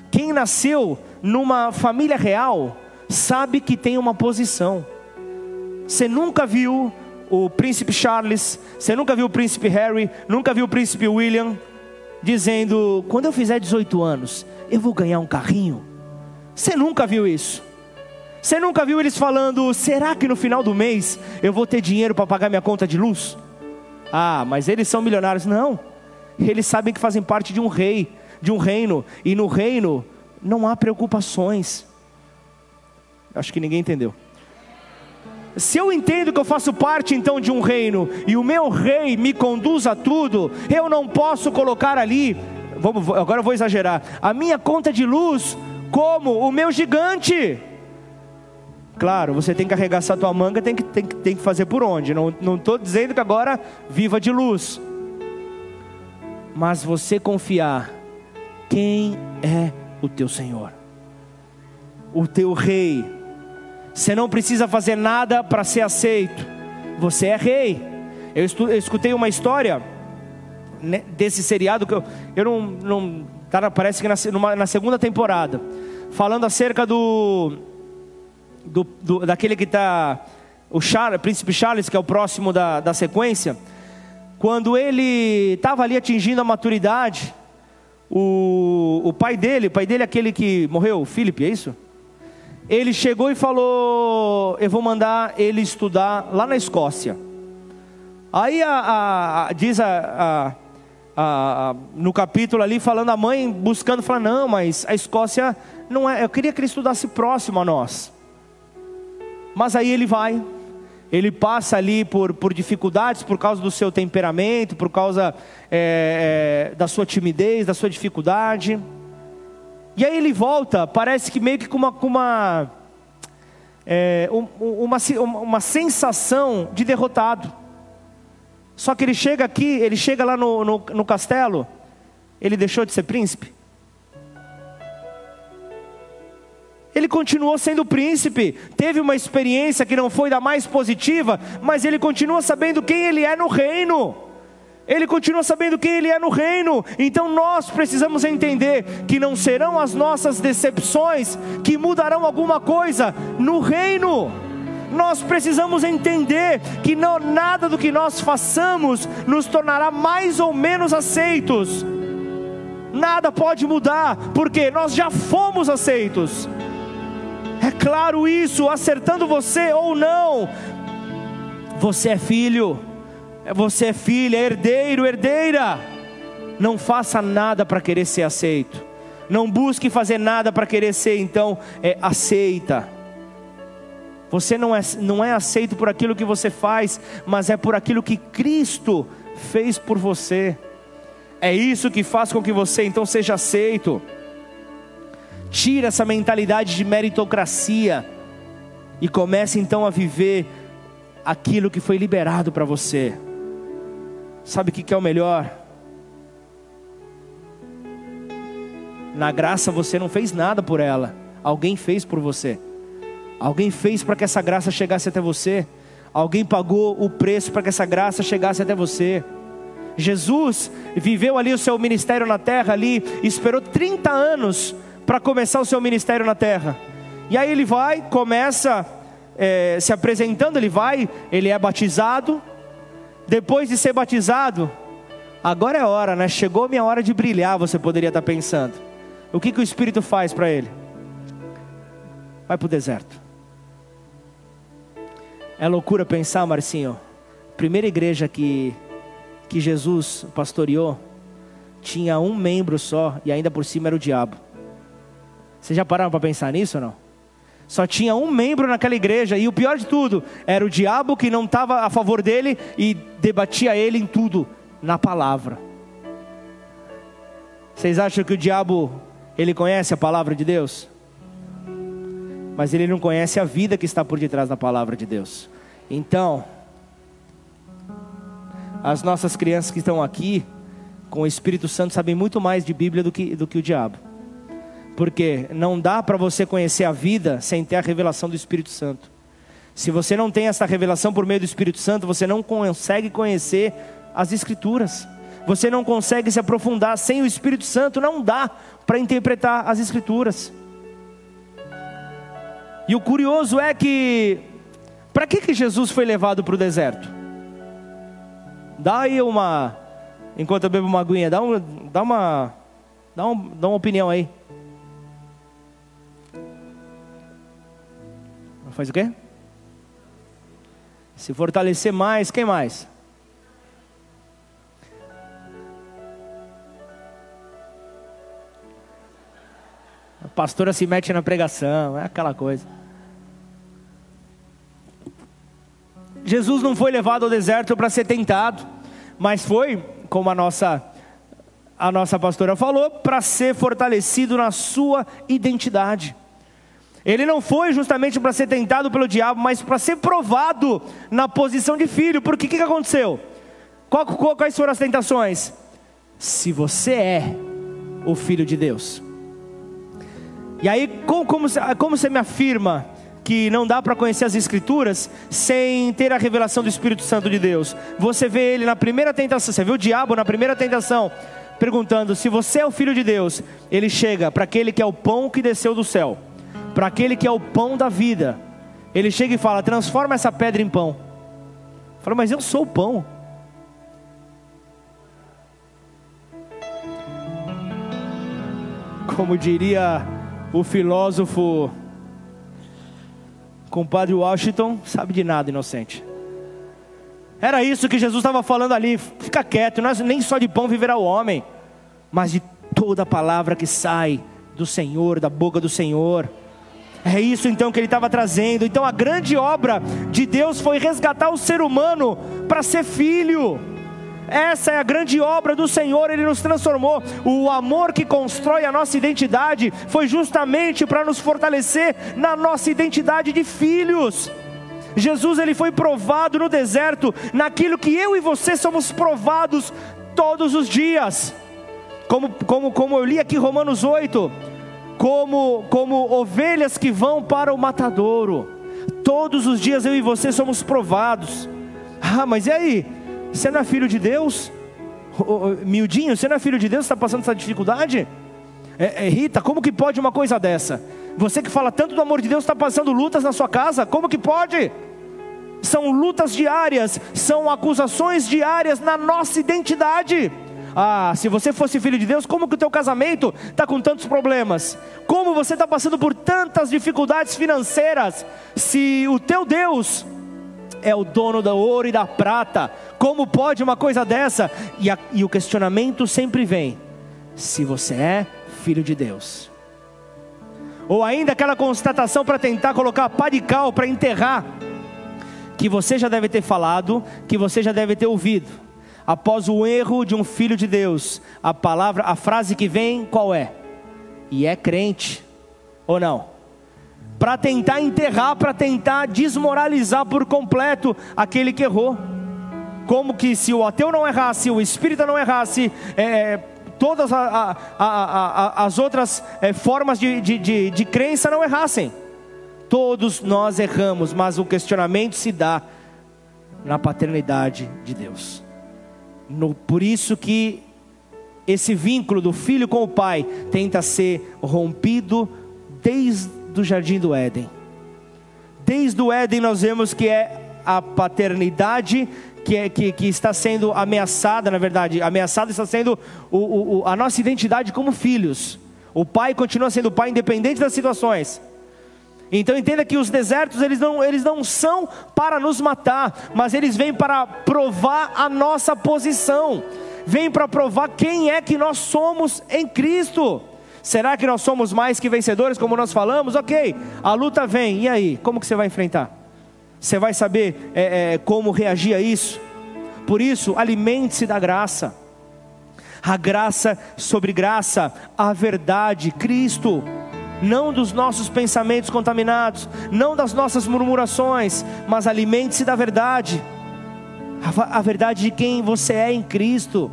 quem nasceu numa família real sabe que tem uma posição. Você nunca viu o príncipe Charles, você nunca viu o príncipe Harry, nunca viu o príncipe William dizendo: quando eu fizer 18 anos, eu vou ganhar um carrinho. Você nunca viu isso. Você nunca viu eles falando: será que no final do mês eu vou ter dinheiro para pagar minha conta de luz? Ah, mas eles são milionários. Não, eles sabem que fazem parte de um rei, de um reino, e no reino não há preocupações. Acho que ninguém entendeu. Se eu entendo que eu faço parte então de um reino e o meu rei me conduz a tudo, eu não posso colocar ali, vamos, agora eu vou exagerar, a minha conta de luz como o meu gigante. Claro, você tem que arregaçar tua manga, tem que, tem, tem que fazer por onde. Não estou dizendo que agora viva de luz. Mas você confiar quem é o teu Senhor, o teu Rei. Você não precisa fazer nada para ser aceito. Você é rei. Eu, eu escutei uma história né, desse seriado que eu, eu não, não tá, parece que na, numa, na segunda temporada, falando acerca do do, do, daquele que está, o Charles, Príncipe Charles, que é o próximo da, da sequência, quando ele estava ali atingindo a maturidade, o, o pai dele, o pai dele é aquele que morreu, Philip, é isso? Ele chegou e falou: Eu vou mandar ele estudar lá na Escócia. Aí a, a, a, diz a, no capítulo ali, falando a mãe buscando, falando: Não, mas a Escócia não é. Eu queria que ele estudasse próximo a nós. Mas aí ele vai, ele passa ali por, por dificuldades por causa do seu temperamento, por causa é, é, da sua timidez, da sua dificuldade. E aí ele volta, parece que meio que com uma, com uma, é, uma, uma sensação de derrotado. Só que ele chega aqui, ele chega lá no, no, no castelo, ele deixou de ser príncipe? Ele continuou sendo príncipe, teve uma experiência que não foi da mais positiva, mas ele continua sabendo quem ele é no reino. Ele continua sabendo quem ele é no reino. Então nós precisamos entender que não serão as nossas decepções que mudarão alguma coisa no reino. Nós precisamos entender que não, nada do que nós façamos nos tornará mais ou menos aceitos. Nada pode mudar, porque nós já fomos aceitos. É claro isso, acertando você ou não. Você é filho, você é filha, herdeiro, herdeira. Não faça nada para querer ser aceito. Não busque fazer nada para querer ser então é, aceita. Você não é, não é aceito por aquilo que você faz, mas é por aquilo que Cristo fez por você. É isso que faz com que você então seja aceito. Tira essa mentalidade de meritocracia e comece então a viver aquilo que foi liberado para você. Sabe o que é o melhor? Na graça você não fez nada por ela, alguém fez por você. Alguém fez para que essa graça chegasse até você. Alguém pagou o preço para que essa graça chegasse até você. Jesus viveu ali o seu ministério na terra ali, esperou 30 anos para começar o seu ministério na terra. E aí ele vai, começa é, se apresentando, ele vai, ele é batizado. Depois de ser batizado, agora é hora, né? Chegou minha hora de brilhar, você poderia estar pensando. O que, que o Espírito faz para ele? Vai para o deserto. É loucura pensar, Marcinho. Primeira igreja que, que Jesus pastoreou tinha um membro só e ainda por cima era o diabo. Vocês já pararam para pensar nisso ou não? Só tinha um membro naquela igreja, e o pior de tudo, era o diabo que não estava a favor dele e debatia ele em tudo, na palavra. Vocês acham que o diabo, ele conhece a palavra de Deus? Mas ele não conhece a vida que está por detrás da palavra de Deus. Então, as nossas crianças que estão aqui, com o Espírito Santo, sabem muito mais de Bíblia do que, do que o diabo. Porque não dá para você conhecer a vida sem ter a revelação do Espírito Santo. Se você não tem essa revelação por meio do Espírito Santo, você não consegue conhecer as Escrituras. Você não consegue se aprofundar sem o Espírito Santo, não dá para interpretar as Escrituras. E o curioso é que, para que, que Jesus foi levado para o deserto? Dá aí uma, enquanto eu bebo uma aguinha, dá, um, dá, uma, dá, um, dá uma opinião aí. faz o quê? Se fortalecer mais, quem mais? A pastora se mete na pregação, é aquela coisa. Jesus não foi levado ao deserto para ser tentado, mas foi, como a nossa a nossa pastora falou, para ser fortalecido na sua identidade. Ele não foi justamente para ser tentado pelo diabo, mas para ser provado na posição de filho. Porque o que, que aconteceu? Qual, qual, quais foram as tentações? Se você é o filho de Deus. E aí, como, como, como você me afirma que não dá para conhecer as Escrituras sem ter a revelação do Espírito Santo de Deus? Você vê ele na primeira tentação, você vê o diabo na primeira tentação, perguntando: se você é o filho de Deus, ele chega para aquele que é o pão que desceu do céu, para aquele que é o pão da vida. Ele chega e fala: transforma essa pedra em pão. Fala, mas eu sou o pão. Como diria o filósofo compadre Washington, sabe de nada, inocente. Era isso que Jesus estava falando ali. Fica quieto, não é nem só de pão viverá o homem, mas de toda palavra que sai do Senhor, da boca do Senhor. É isso então que ele estava trazendo. Então a grande obra de Deus foi resgatar o ser humano para ser filho. Essa é a grande obra do Senhor, Ele nos transformou. O amor que constrói a nossa identidade foi justamente para nos fortalecer na nossa identidade de filhos. Jesus ele foi provado no deserto, naquilo que eu e você somos provados todos os dias. Como, como, como eu li aqui Romanos 8, como, como ovelhas que vão para o matadouro. Todos os dias eu e você somos provados. Ah, mas e aí? Você não é filho de Deus? miudinho, você não é filho de Deus? Está passando essa dificuldade? É, é, Rita, como que pode uma coisa dessa? Você que fala tanto do amor de Deus está passando lutas na sua casa? Como que pode? São lutas diárias, são acusações diárias na nossa identidade. Ah, se você fosse filho de Deus, como que o teu casamento está com tantos problemas? Como você está passando por tantas dificuldades financeiras? Se o teu Deus é o dono do ouro e da prata. Como pode uma coisa dessa? E, a, e o questionamento sempre vem: se você é filho de Deus. Ou ainda aquela constatação para tentar colocar pá de cal para enterrar, que você já deve ter falado, que você já deve ter ouvido. Após o erro de um filho de Deus, a palavra, a frase que vem, qual é? E é crente, ou não? para tentar enterrar, para tentar desmoralizar por completo aquele que errou. Como que se o ateu não errasse, o espírita não errasse, é, todas a, a, a, as outras é, formas de, de, de, de crença não errassem. Todos nós erramos, mas o questionamento se dá na paternidade de Deus. No, por isso que esse vínculo do filho com o pai tenta ser rompido desde do jardim do Éden. Desde o Éden nós vemos que é a paternidade que, é, que, que está sendo ameaçada, na verdade, ameaçada está sendo o, o, a nossa identidade como filhos. O pai continua sendo pai independente das situações. Então entenda que os desertos eles não, eles não são para nos matar, mas eles vêm para provar a nossa posição, vêm para provar quem é que nós somos em Cristo. Será que nós somos mais que vencedores, como nós falamos? Ok, a luta vem, e aí? Como que você vai enfrentar? Você vai saber é, é, como reagir a isso? Por isso, alimente-se da graça. A graça sobre graça, a verdade, Cristo não dos nossos pensamentos contaminados, não das nossas murmurações, mas alimente-se da verdade, a, verdade de quem você é em Cristo,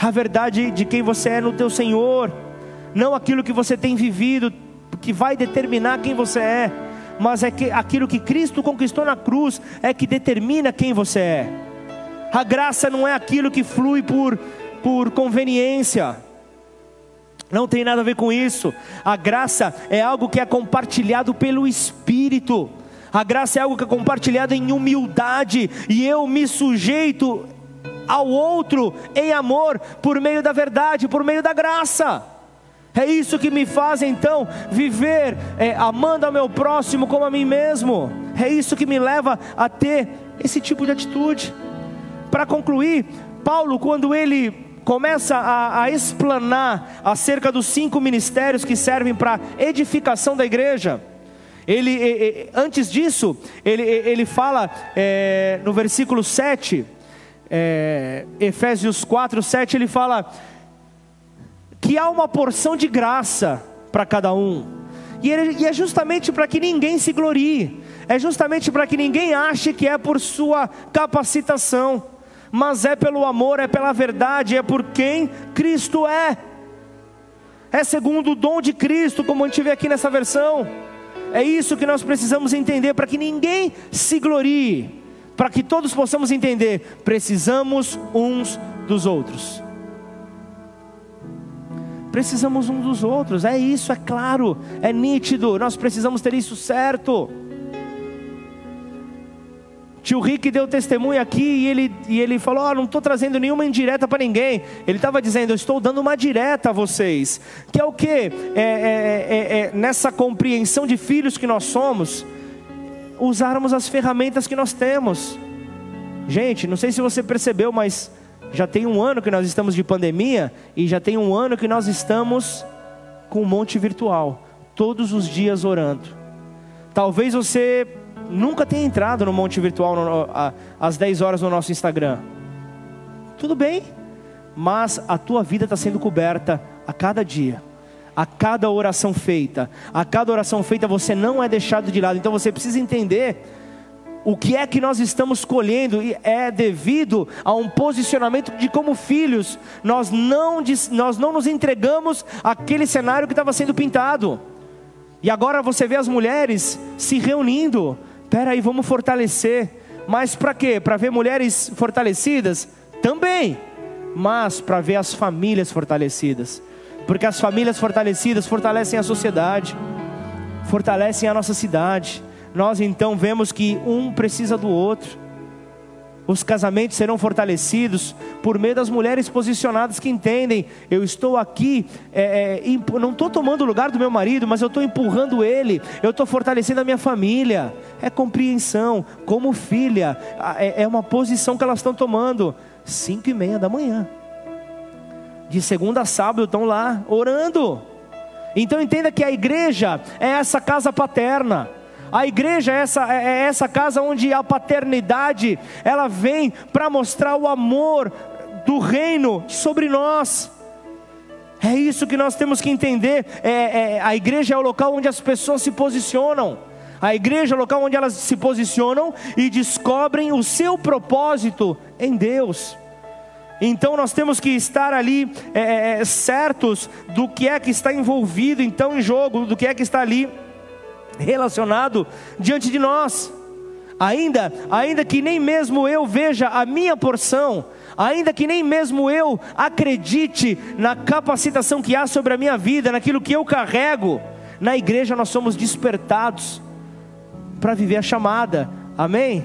a verdade de quem você é no teu Senhor não aquilo que você tem vivido, que vai determinar quem você é, mas é que aquilo que Cristo conquistou na cruz é que determina quem você é. A graça não é aquilo que flui por, por conveniência. Não tem nada a ver com isso. A graça é algo que é compartilhado pelo Espírito. A graça é algo que é compartilhado em humildade. E eu me sujeito ao outro em amor por meio da verdade, por meio da graça. É isso que me faz então viver é, amando ao meu próximo como a mim mesmo. É isso que me leva a ter esse tipo de atitude. Para concluir, Paulo, quando ele começa a, a explanar acerca dos cinco ministérios que servem para edificação da igreja, Ele, antes disso, ele, ele fala é, no versículo 7, é, Efésios 4, 7, ele fala que há uma porção de graça para cada um, e, ele, e é justamente para que ninguém se glorie, é justamente para que ninguém ache que é por sua capacitação, mas é pelo amor, é pela verdade, é por quem Cristo é, é segundo o dom de Cristo, como a gente vê aqui nessa versão. É isso que nós precisamos entender para que ninguém se glorie, para que todos possamos entender, precisamos uns dos outros. Precisamos uns dos outros, é isso, é claro, é nítido, nós precisamos ter isso certo. Tio Rick deu testemunho aqui e ele, e ele falou: oh, não estou trazendo nenhuma indireta para ninguém. Ele estava dizendo: Eu estou dando uma direta a vocês. Que é o que? É, é, é, é, nessa compreensão de filhos que nós somos, usarmos as ferramentas que nós temos. Gente, não sei se você percebeu, mas já tem um ano que nós estamos de pandemia e já tem um ano que nós estamos com um monte virtual, todos os dias orando. Talvez você nunca tenha entrado no Monte Virtual no, a, às 10 horas no nosso Instagram. Tudo bem, mas a tua vida está sendo coberta a cada dia, a cada oração feita, a cada oração feita você não é deixado de lado. Então você precisa entender o que é que nós estamos colhendo é devido a um posicionamento de como filhos, nós não, nós não nos entregamos àquele cenário que estava sendo pintado. E agora você vê as mulheres se reunindo Espera aí, vamos fortalecer. Mas para quê? Para ver mulheres fortalecidas? Também. Mas para ver as famílias fortalecidas. Porque as famílias fortalecidas fortalecem a sociedade, fortalecem a nossa cidade. Nós então vemos que um precisa do outro. Os casamentos serão fortalecidos por meio das mulheres posicionadas que entendem: eu estou aqui, é, é, não estou tomando o lugar do meu marido, mas eu estou empurrando ele, eu estou fortalecendo a minha família. É compreensão, como filha, é, é uma posição que elas estão tomando. Cinco e meia da manhã, de segunda a sábado, estão lá orando. Então entenda que a igreja é essa casa paterna. A igreja é essa, é, é essa casa onde a paternidade ela vem para mostrar o amor do reino sobre nós. É isso que nós temos que entender. É, é, a igreja é o local onde as pessoas se posicionam. A igreja é o local onde elas se posicionam e descobrem o seu propósito em Deus. Então nós temos que estar ali é, é certos do que é que está envolvido então em jogo, do que é que está ali relacionado diante de nós. Ainda, ainda que nem mesmo eu veja a minha porção, ainda que nem mesmo eu acredite na capacitação que há sobre a minha vida, naquilo que eu carrego, na igreja nós somos despertados para viver a chamada. Amém?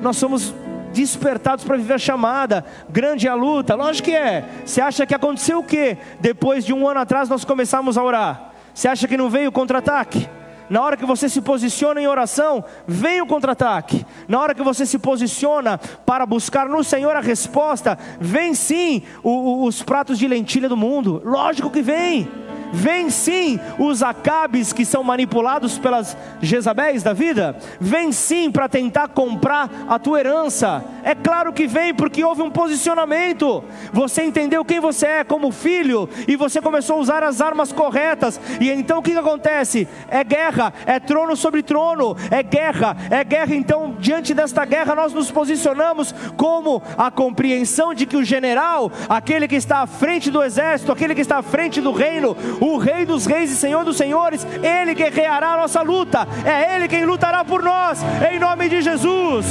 Nós somos despertados para viver a chamada. Grande é a luta, lógico que é. Você acha que aconteceu o que? Depois de um ano atrás nós começamos a orar. Você acha que não veio o contra-ataque? Na hora que você se posiciona em oração, vem o contra-ataque. Na hora que você se posiciona para buscar no Senhor a resposta, vem sim o, o, os pratos de lentilha do mundo. Lógico que vem. Vem sim os acabes que são manipulados pelas Jezabéis da vida. Vem sim para tentar comprar a tua herança. É claro que vem porque houve um posicionamento. Você entendeu quem você é como filho e você começou a usar as armas corretas. E então o que, que acontece? É guerra, é trono sobre trono, é guerra, é guerra. Então, diante desta guerra, nós nos posicionamos como a compreensão de que o general, aquele que está à frente do exército, aquele que está à frente do reino, o Rei dos Reis e Senhor dos Senhores, Ele guerreará a nossa luta, é Ele quem lutará por nós, em nome de Jesus.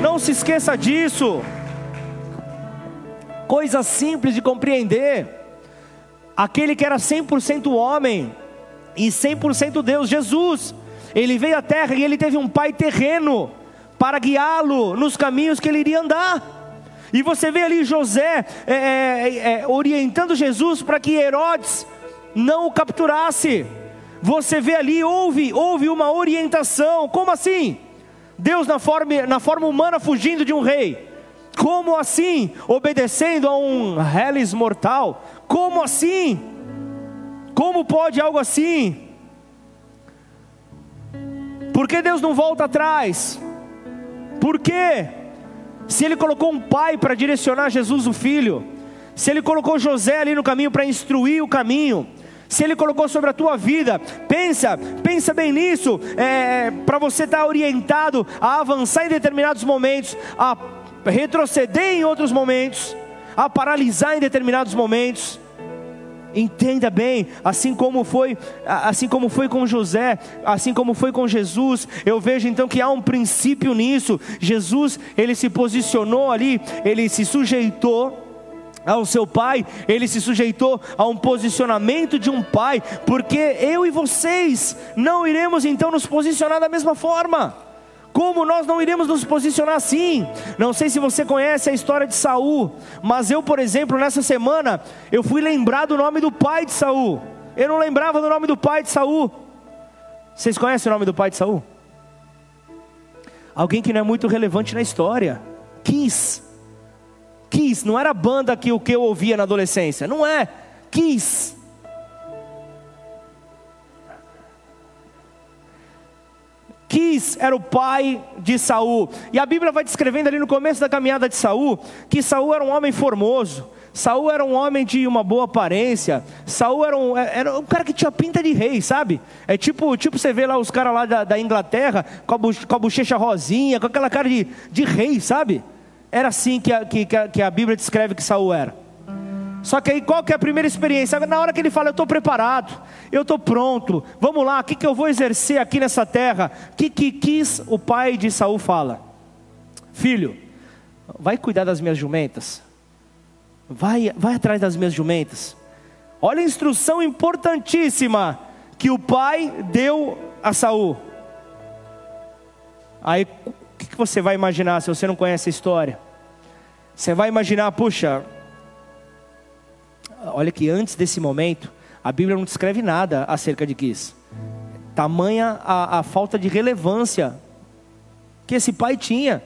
Não se esqueça disso, coisa simples de compreender. Aquele que era 100% homem e 100% Deus, Jesus, ele veio à terra e ele teve um pai terreno para guiá-lo nos caminhos que ele iria andar. E você vê ali José é, é, é, orientando Jesus para que Herodes não o capturasse. Você vê ali, houve, houve uma orientação. Como assim? Deus na forma, na forma humana fugindo de um rei. Como assim? Obedecendo a um reles mortal. Como assim? Como pode algo assim? Por que Deus não volta atrás? Por quê? Se Ele colocou um pai para direcionar Jesus, o filho, se Ele colocou José ali no caminho para instruir o caminho, se Ele colocou sobre a tua vida, pensa, pensa bem nisso, é, para você estar tá orientado a avançar em determinados momentos, a retroceder em outros momentos, a paralisar em determinados momentos. Entenda bem, assim como foi, assim como foi com José, assim como foi com Jesus, eu vejo então que há um princípio nisso. Jesus, ele se posicionou ali, ele se sujeitou ao seu pai, ele se sujeitou a um posicionamento de um pai, porque eu e vocês não iremos então nos posicionar da mesma forma. Como nós não iremos nos posicionar assim? Não sei se você conhece a história de Saul, mas eu, por exemplo, nessa semana, eu fui lembrar do nome do pai de Saul. Eu não lembrava do nome do pai de Saul. Vocês conhecem o nome do pai de Saul? Alguém que não é muito relevante na história. Quis. Kiss, não era a banda que o que eu ouvia na adolescência, não é. Kiss. Quis era o pai de Saul. E a Bíblia vai descrevendo ali no começo da caminhada de Saul que Saul era um homem formoso. Saul era um homem de uma boa aparência. Saul era um, era um cara que tinha pinta de rei, sabe? É tipo, tipo você vê lá os caras lá da, da Inglaterra com a, com a bochecha rosinha, com aquela cara de, de rei, sabe? Era assim que a, que, que a Bíblia descreve que Saul era. Só que aí qual que é a primeira experiência? Na hora que ele fala, eu estou preparado, eu estou pronto, vamos lá, o que, que eu vou exercer aqui nessa terra? O que, que quis o pai de Saul fala? Filho, vai cuidar das minhas jumentas. Vai, vai atrás das minhas jumentas. Olha a instrução importantíssima que o pai deu a Saul. Aí o que, que você vai imaginar se você não conhece a história? Você vai imaginar, puxa, olha que antes desse momento, a Bíblia não descreve nada acerca de Quis. Tamanha a, a falta de relevância que esse pai tinha.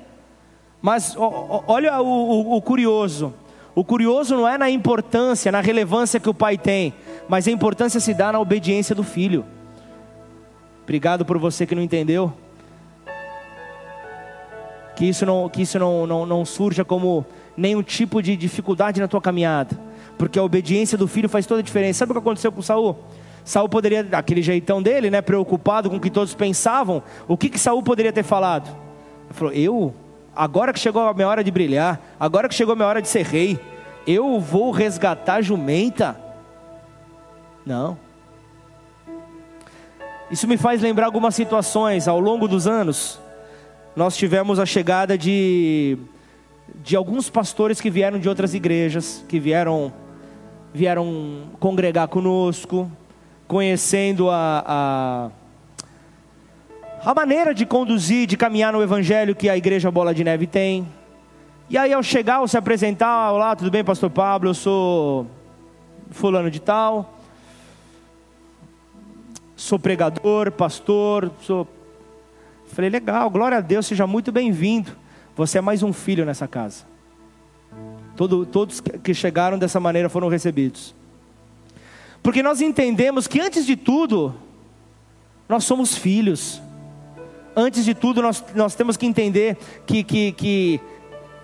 Mas olha o, o, o curioso. O curioso não é na importância, na relevância que o pai tem, mas a importância se dá na obediência do filho. Obrigado por você que não entendeu que isso não, que isso não, não, não surja como nenhum tipo de dificuldade na tua caminhada, porque a obediência do filho faz toda a diferença. Sabe o que aconteceu com Saul? Saul poderia, aquele jeitão dele, né, preocupado com o que todos pensavam, o que que Saul poderia ter falado? Ele falou: "Eu, agora que chegou a minha hora de brilhar, agora que chegou a minha hora de ser rei, eu vou resgatar a jumenta". Não. Isso me faz lembrar algumas situações ao longo dos anos nós tivemos a chegada de, de alguns pastores que vieram de outras igrejas, que vieram, vieram congregar conosco, conhecendo a, a, a maneira de conduzir, de caminhar no evangelho que a igreja Bola de Neve tem. E aí, ao chegar, ao se apresentar, olá, tudo bem, pastor Pablo? Eu sou fulano de tal, sou pregador, pastor, sou Falei, legal, glória a Deus, seja muito bem-vindo. Você é mais um filho nessa casa. Todo, todos que chegaram dessa maneira foram recebidos. Porque nós entendemos que antes de tudo, nós somos filhos. Antes de tudo, nós, nós temos que entender que, que, que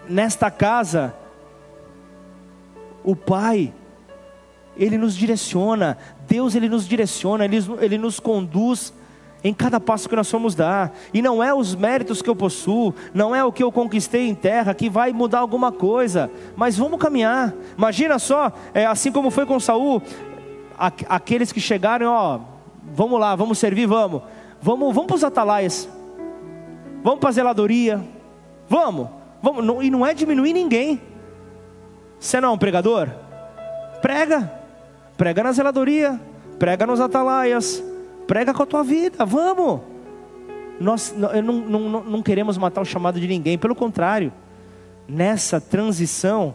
nesta casa, o Pai, Ele nos direciona, Deus Ele nos direciona, Ele, Ele nos conduz em cada passo que nós fomos dar. E não é os méritos que eu possuo, não é o que eu conquistei em terra que vai mudar alguma coisa. Mas vamos caminhar. Imagina só, é, assim como foi com Saul, aqueles que chegaram, ó, vamos lá, vamos servir, vamos. Vamos, vamos para os atalaias. Vamos para a zeladoria. Vamos. vamos. Não, e não é diminuir ninguém. Você não é um pregador? Prega. Prega na zeladoria. Prega nos atalaias Prega com a tua vida, vamos. Nós não, não, não queremos matar o chamado de ninguém, pelo contrário, nessa transição,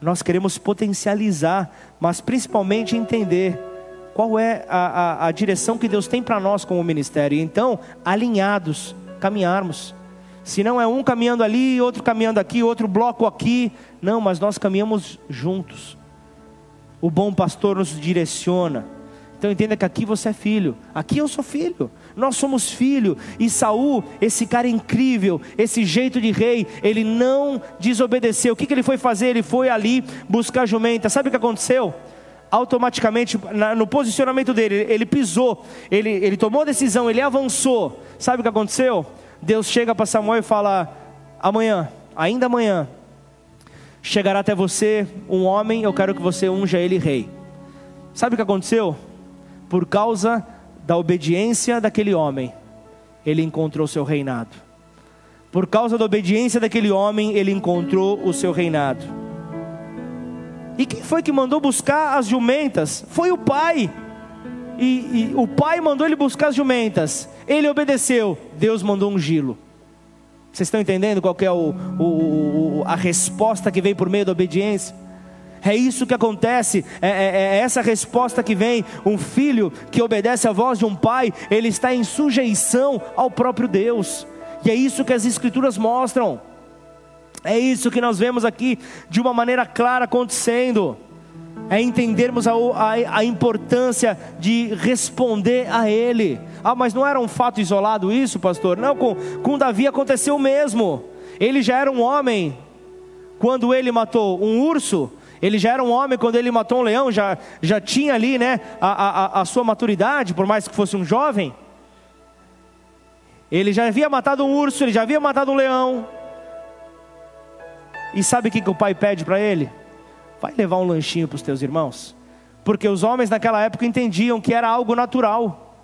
nós queremos potencializar, mas principalmente entender qual é a, a, a direção que Deus tem para nós como ministério. Então, alinhados, caminharmos. Se não é um caminhando ali, outro caminhando aqui, outro bloco aqui. Não, mas nós caminhamos juntos. O bom pastor nos direciona Então entenda que aqui você é filho, aqui eu sou filho. Nós somos filho. E Saul, esse cara incrível, esse jeito de rei, ele não desobedeceu. O que, que ele foi fazer? Ele foi ali buscar jumenta. Sabe o que aconteceu? automaticamente, no posicionamento dele, ele pisou, ele, ele tomou a decisão, ele avançou. Sabe o que aconteceu? Deus chega para Samuel e fala: amanhã, ainda amanhã, chegará até você um homem, eu quero que você unja ele rei. Sabe o que aconteceu? Por causa da obediência daquele homem, ele encontrou seu reinado. Por causa da obediência daquele homem, ele encontrou o seu reinado. E quem foi que mandou buscar as jumentas? Foi o pai. E, e o pai mandou ele buscar as jumentas. Ele obedeceu. Deus mandou um gilo. Vocês estão entendendo qual é o, o, o, a resposta que veio por meio da obediência? É isso que acontece, é, é, é, essa resposta que vem. Um filho que obedece à voz de um pai, ele está em sujeição ao próprio Deus, e é isso que as Escrituras mostram. É isso que nós vemos aqui de uma maneira clara acontecendo. É entendermos a, a, a, importância de responder a Ele. Ah, mas não era um fato isolado isso, pastor? Não, com, com Davi aconteceu o mesmo. Ele já era um homem quando ele matou um urso. Ele já era um homem quando ele matou um leão, já, já tinha ali né, a, a, a sua maturidade, por mais que fosse um jovem. Ele já havia matado um urso, ele já havia matado um leão. E sabe o que, que o pai pede para ele? Vai levar um lanchinho para os teus irmãos. Porque os homens naquela época entendiam que era algo natural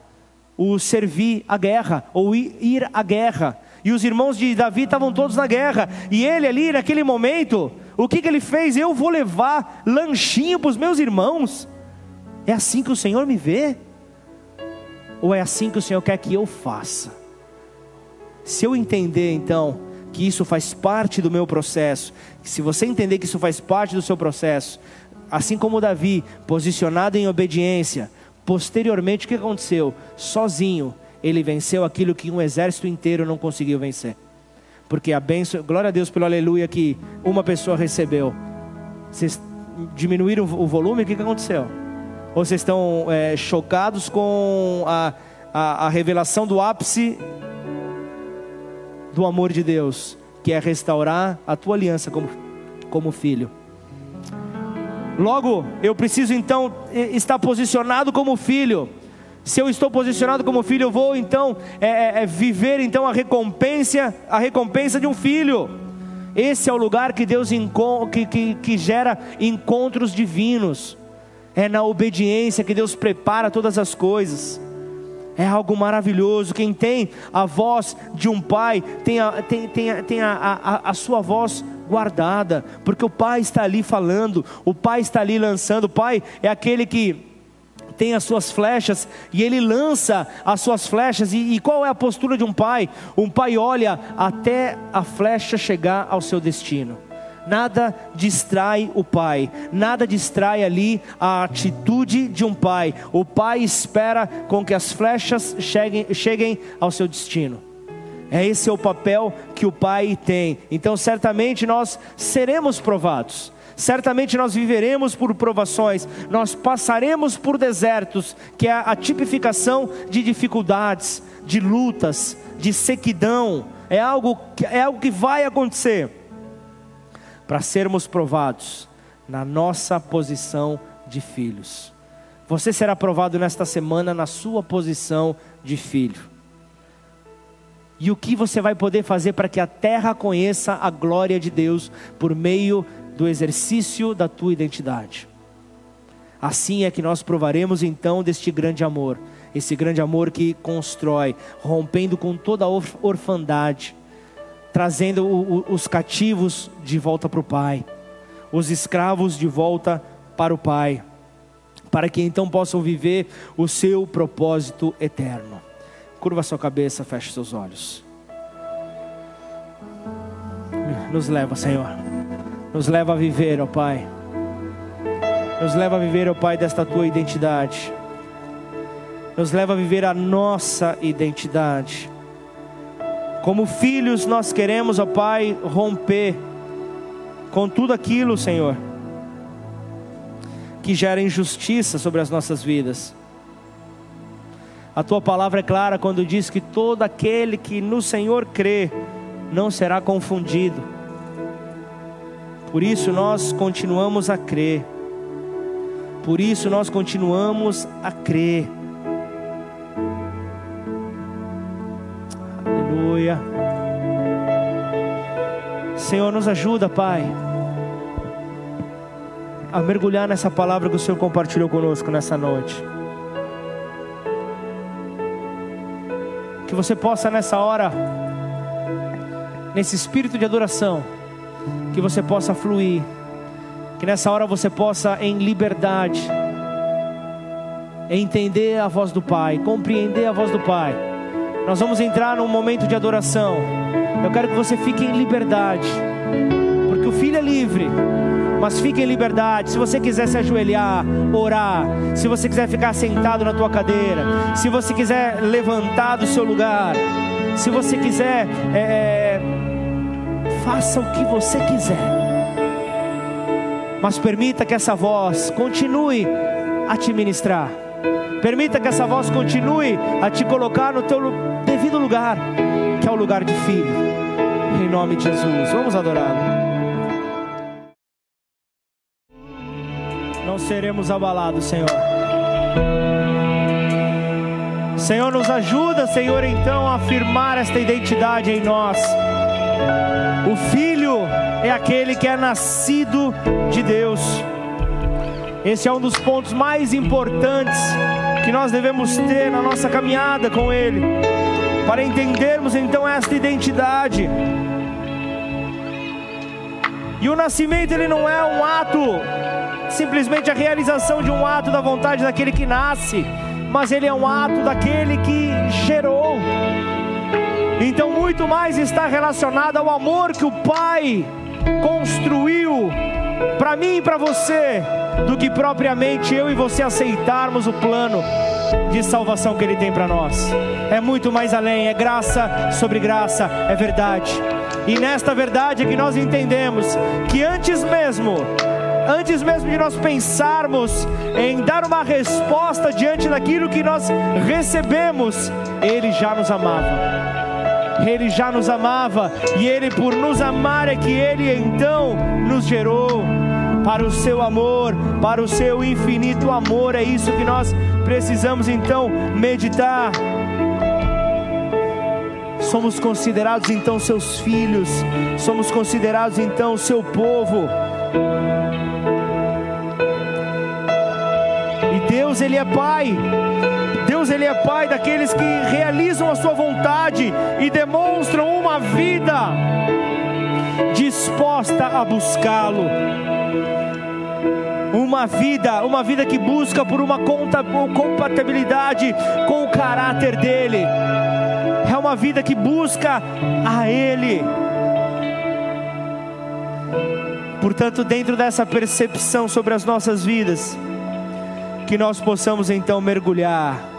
o servir a guerra, ou ir à guerra. E os irmãos de Davi estavam todos na guerra. E ele ali, naquele momento, o que, que ele fez? Eu vou levar lanchinho para os meus irmãos. É assim que o Senhor me vê? Ou é assim que o Senhor quer que eu faça? Se eu entender então que isso faz parte do meu processo, se você entender que isso faz parte do seu processo, assim como Davi, posicionado em obediência, posteriormente o que aconteceu? Sozinho, ele venceu aquilo que um exército inteiro não conseguiu vencer. Porque a bênção, glória a Deus pelo aleluia que uma pessoa recebeu. Vocês diminuíram o volume? O que aconteceu? Ou vocês estão é, chocados com a, a, a revelação do ápice do amor de Deus, que é restaurar a tua aliança como, como filho. Logo, eu preciso então estar posicionado como filho. Se eu estou posicionado como filho, eu vou então é, é, é, viver então a recompensa, a recompensa de um filho. Esse é o lugar que Deus que, que, que gera encontros divinos. É na obediência que Deus prepara todas as coisas é algo maravilhoso. Quem tem a voz de um pai, tem a, tem, tem, tem a, a, a sua voz guardada, porque o pai está ali falando, o pai está ali lançando. O pai é aquele que tem as suas flechas e ele lança as suas flechas. E, e, qual é a postura de um pai? Um pai olha até a flecha chegar ao seu destino nada distrai o pai, nada distrai ali a atitude de um pai. O pai espera com que as flechas cheguem, cheguem ao seu destino. É esse é o papel que o pai tem. Então, certamente nós seremos provados. Certamente nós viveremos por provações, nós passaremos por desertos, que é a tipificação de dificuldades, de lutas, de sequidão. É algo, é algo que vai acontecer para sermos provados na nossa posição de filhos. Você será provado nesta semana na sua posição de filho. E o que você vai poder fazer para que a terra conheça a glória de Deus por meio do exercício da tua identidade? Assim é que nós provaremos então deste grande amor, esse grande amor que constrói, rompendo com toda a orfandade, trazendo o, o, os cativos de volta para o Pai, os escravos de volta para o Pai, para que então possam viver o seu propósito eterno. Curva sua cabeça, feche seus olhos. Nos leva, Senhor. Nos leva a viver, ó Pai. Nos leva a viver, ó Pai, desta tua identidade. Nos leva a viver a nossa identidade como filhos, nós queremos, ó Pai, romper com tudo aquilo, Senhor, que gera injustiça sobre as nossas vidas. A tua palavra é clara quando diz que todo aquele que no Senhor crê não será confundido. Por isso nós continuamos a crer. Por isso nós continuamos a crer. Aleluia. Senhor, nos ajuda, Pai, a mergulhar nessa palavra que o Senhor compartilhou conosco nessa noite. Que você possa nessa hora, nesse espírito de adoração, que você possa fluir, que nessa hora você possa, em liberdade, entender a voz do Pai, compreender a voz do Pai. Nós vamos entrar num momento de adoração. Eu quero que você fique em liberdade, porque o Filho é livre mas fique em liberdade. Se você quiser se ajoelhar, orar, se você quiser ficar sentado na tua cadeira, se você quiser levantar do seu lugar, se você quiser, é, faça o que você quiser. Mas permita que essa voz continue a te ministrar. Permita que essa voz continue a te colocar no teu devido lugar, que é o lugar de filho. Em nome de Jesus. Vamos adorá-lo. não seremos abalados, Senhor. Senhor, nos ajuda, Senhor, então a afirmar esta identidade em nós. O Filho é aquele que é nascido de Deus. Esse é um dos pontos mais importantes que nós devemos ter na nossa caminhada com Ele, para entendermos então esta identidade. E o nascimento ele não é um ato simplesmente a realização de um ato da vontade daquele que nasce, mas ele é um ato daquele que gerou. Então, muito mais está relacionado ao amor que o Pai construiu para mim e para você, do que propriamente eu e você aceitarmos o plano de salvação que Ele tem para nós. É muito mais além, é graça sobre graça, é verdade. E nesta verdade é que nós entendemos que antes mesmo antes mesmo de nós pensarmos em dar uma resposta diante daquilo que nós recebemos, Ele já nos amava. Ele já nos amava, e Ele, por nos amar, é que Ele então nos gerou para o seu amor, para o seu infinito amor. É isso que nós precisamos então meditar. Somos considerados então seus filhos, somos considerados então seu povo. Deus ele é pai. Deus ele é pai daqueles que realizam a sua vontade e demonstram uma vida disposta a buscá-lo. Uma vida, uma vida que busca por uma compatibilidade com o caráter dele. É uma vida que busca a ele. Portanto, dentro dessa percepção sobre as nossas vidas, que nós possamos então mergulhar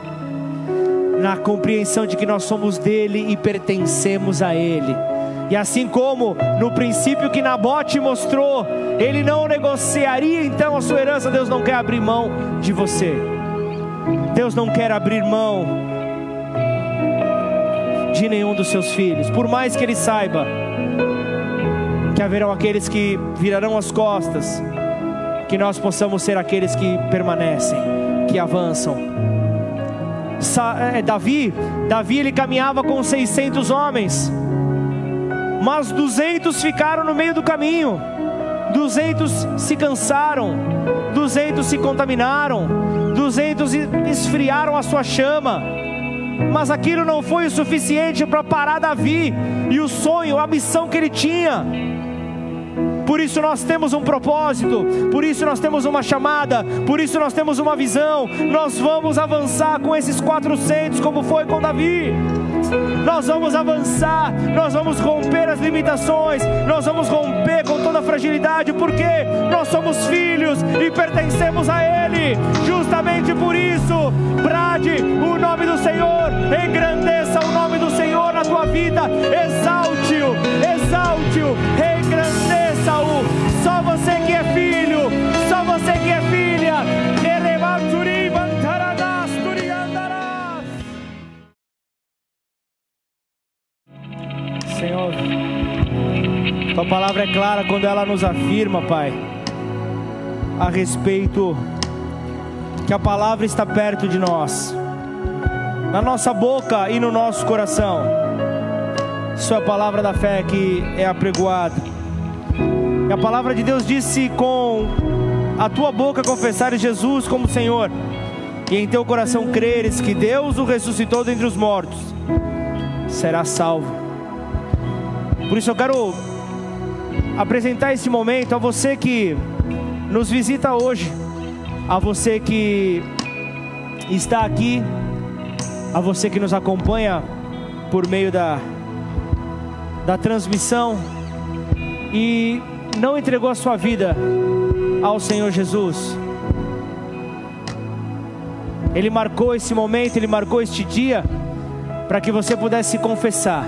na compreensão de que nós somos dele e pertencemos a ele. E assim como no princípio que Nabote mostrou, ele não negociaria então a sua herança, Deus não quer abrir mão de você. Deus não quer abrir mão de nenhum dos seus filhos, por mais que ele saiba que haverão aqueles que virarão as costas, que nós possamos ser aqueles que permanecem, que avançam. É, Davi, Davi ele caminhava com 600 homens, mas 200 ficaram no meio do caminho, 200 se cansaram, 200 se contaminaram, 200 esfriaram a sua chama, mas aquilo não foi o suficiente para parar Davi e o sonho, a missão que ele tinha. Por isso nós temos um propósito, por isso nós temos uma chamada, por isso nós temos uma visão. Nós vamos avançar com esses 400, como foi com Davi. Nós vamos avançar, nós vamos romper as limitações, nós vamos romper com toda a fragilidade, porque nós somos filhos e pertencemos a Ele. Justamente por isso, brade o nome do Senhor, engrandeça quando ela nos afirma, Pai, a respeito que a palavra está perto de nós, na nossa boca e no nosso coração. Isso é a palavra da fé que é apregoada. E a palavra de Deus disse: com a tua boca confessares Jesus como Senhor, e em teu coração creres que Deus o ressuscitou dentre os mortos, será salvo. Por isso eu quero apresentar esse momento a você que nos visita hoje, a você que está aqui, a você que nos acompanha por meio da, da transmissão e não entregou a sua vida ao Senhor Jesus. Ele marcou esse momento, ele marcou este dia para que você pudesse confessar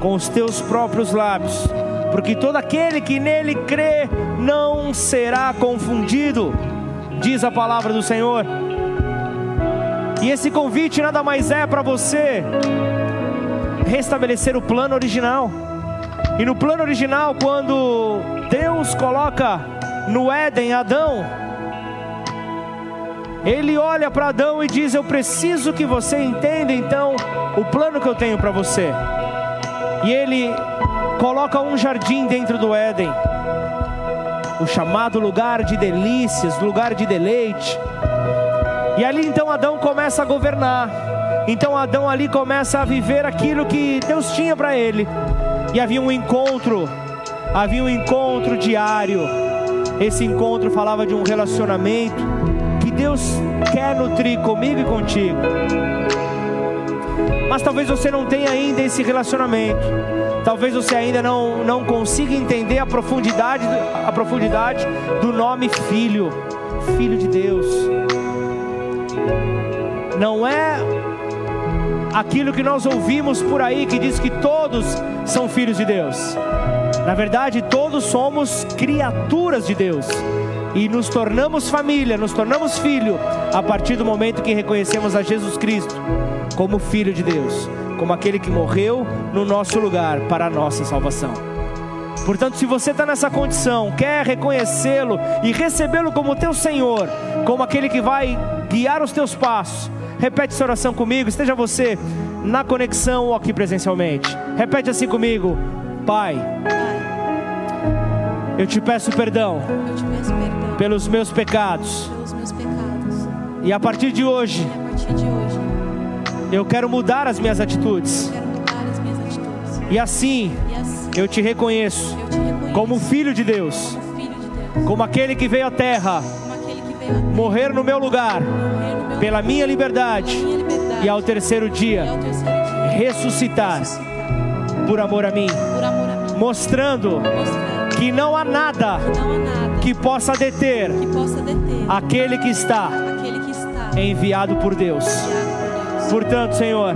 com os teus próprios lábios, porque todo aquele que nele crê não será confundido, diz a palavra do Senhor. E esse convite nada mais é para você restabelecer o plano original. E no plano original, quando Deus coloca no Éden Adão, ele olha para Adão e diz: Eu preciso que você entenda então o plano que eu tenho para você. E ele coloca um jardim dentro do Éden, o chamado lugar de delícias, lugar de deleite. E ali então Adão começa a governar. Então Adão ali começa a viver aquilo que Deus tinha para ele. E havia um encontro, havia um encontro diário. Esse encontro falava de um relacionamento que Deus quer nutrir comigo e contigo. Mas talvez você não tenha ainda esse relacionamento. Talvez você ainda não, não consiga entender a profundidade, a profundidade do nome filho, filho de Deus. Não é aquilo que nós ouvimos por aí que diz que todos são filhos de Deus. Na verdade, todos somos criaturas de Deus e nos tornamos família, nos tornamos filho a partir do momento que reconhecemos a Jesus Cristo como filho de Deus, como aquele que morreu no nosso lugar para a nossa salvação. Portanto, se você está nessa condição, quer reconhecê-lo e recebê-lo como teu Senhor, como aquele que vai guiar os teus passos, repete essa oração comigo, esteja você na conexão ou aqui presencialmente. Repete assim comigo: Pai, eu te peço perdão, te peço perdão pelos meus pecados, pelos meus pecados. e a partir de hoje, eu quero mudar as minhas atitudes, e assim assim, eu te reconheço como filho de Deus, como aquele que veio à terra morrer no meu lugar, pela minha liberdade, e ao terceiro dia ressuscitar por amor a mim, mostrando que não há nada que possa deter aquele que está enviado por Deus. Portanto, Senhor,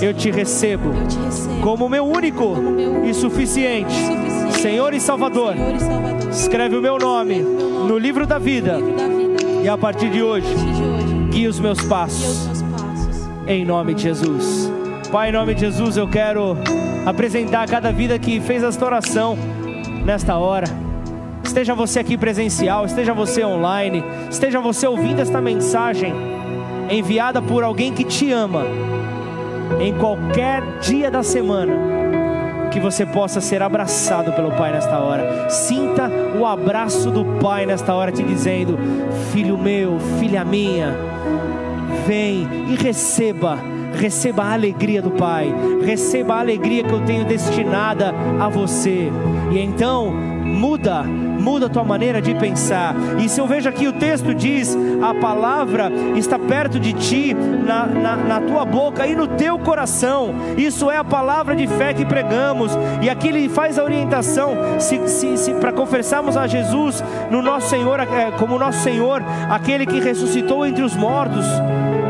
eu te recebo como meu único e suficiente Senhor e Salvador. Escreve o meu nome no livro da vida e a partir de hoje guia os meus passos. em nome de Jesus. Pai, em nome de Jesus, eu quero apresentar cada vida que fez esta oração nesta hora. Esteja você aqui presencial, esteja você online, esteja você ouvindo esta mensagem enviada por alguém que te ama, em qualquer dia da semana, que você possa ser abraçado pelo Pai nesta hora. Sinta o abraço do Pai nesta hora, te dizendo: Filho meu, filha minha, vem e receba, receba a alegria do Pai, receba a alegria que eu tenho destinada a você. E então, muda, muda a tua maneira de pensar. E se eu vejo aqui o texto diz: a palavra está perto de ti, na, na, na tua boca e no teu coração. Isso é a palavra de fé que pregamos. E aqui ele faz a orientação se, se, se para confessarmos a Jesus no nosso Senhor, é, como nosso Senhor, aquele que ressuscitou entre os mortos.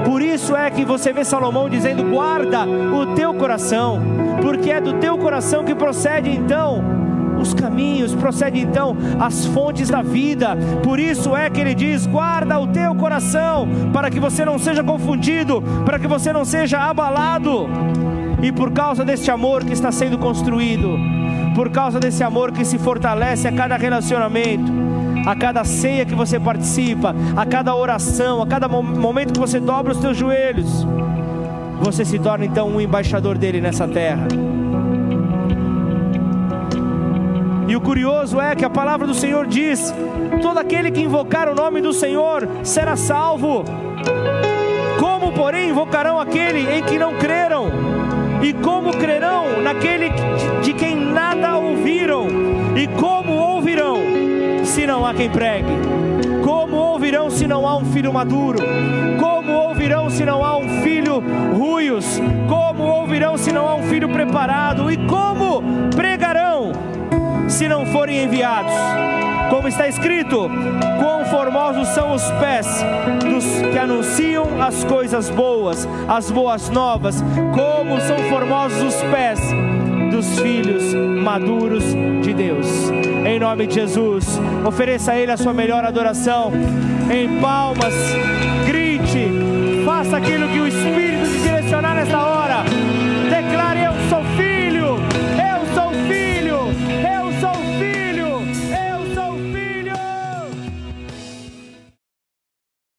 Por isso é que você vê Salomão dizendo: guarda o teu coração, porque é do teu coração que procede então os caminhos, procede então as fontes da vida. Por isso é que ele diz: guarda o teu coração, para que você não seja confundido, para que você não seja abalado. E por causa deste amor que está sendo construído, por causa desse amor que se fortalece a cada relacionamento, a cada ceia que você participa, a cada oração, a cada momento que você dobra os teus joelhos, você se torna então um embaixador dele nessa terra. E o curioso é que a palavra do Senhor diz: todo aquele que invocar o nome do Senhor será salvo. Como, porém, invocarão aquele em que não creram? E como crerão naquele de quem nada ouviram? E como ouvirão se não há quem pregue? Como ouvirão se não há um filho maduro? Como ouvirão se não há um filho ruios? Como ouvirão se não há um filho preparado? E como pregarão se não forem enviados. Como está escrito: quão formosos são os pés dos que anunciam as coisas boas, as boas novas, como são formosos os pés dos filhos maduros de Deus. Em nome de Jesus, ofereça a Ele a sua melhor adoração. Em palmas, grite, faça aquilo que o Espírito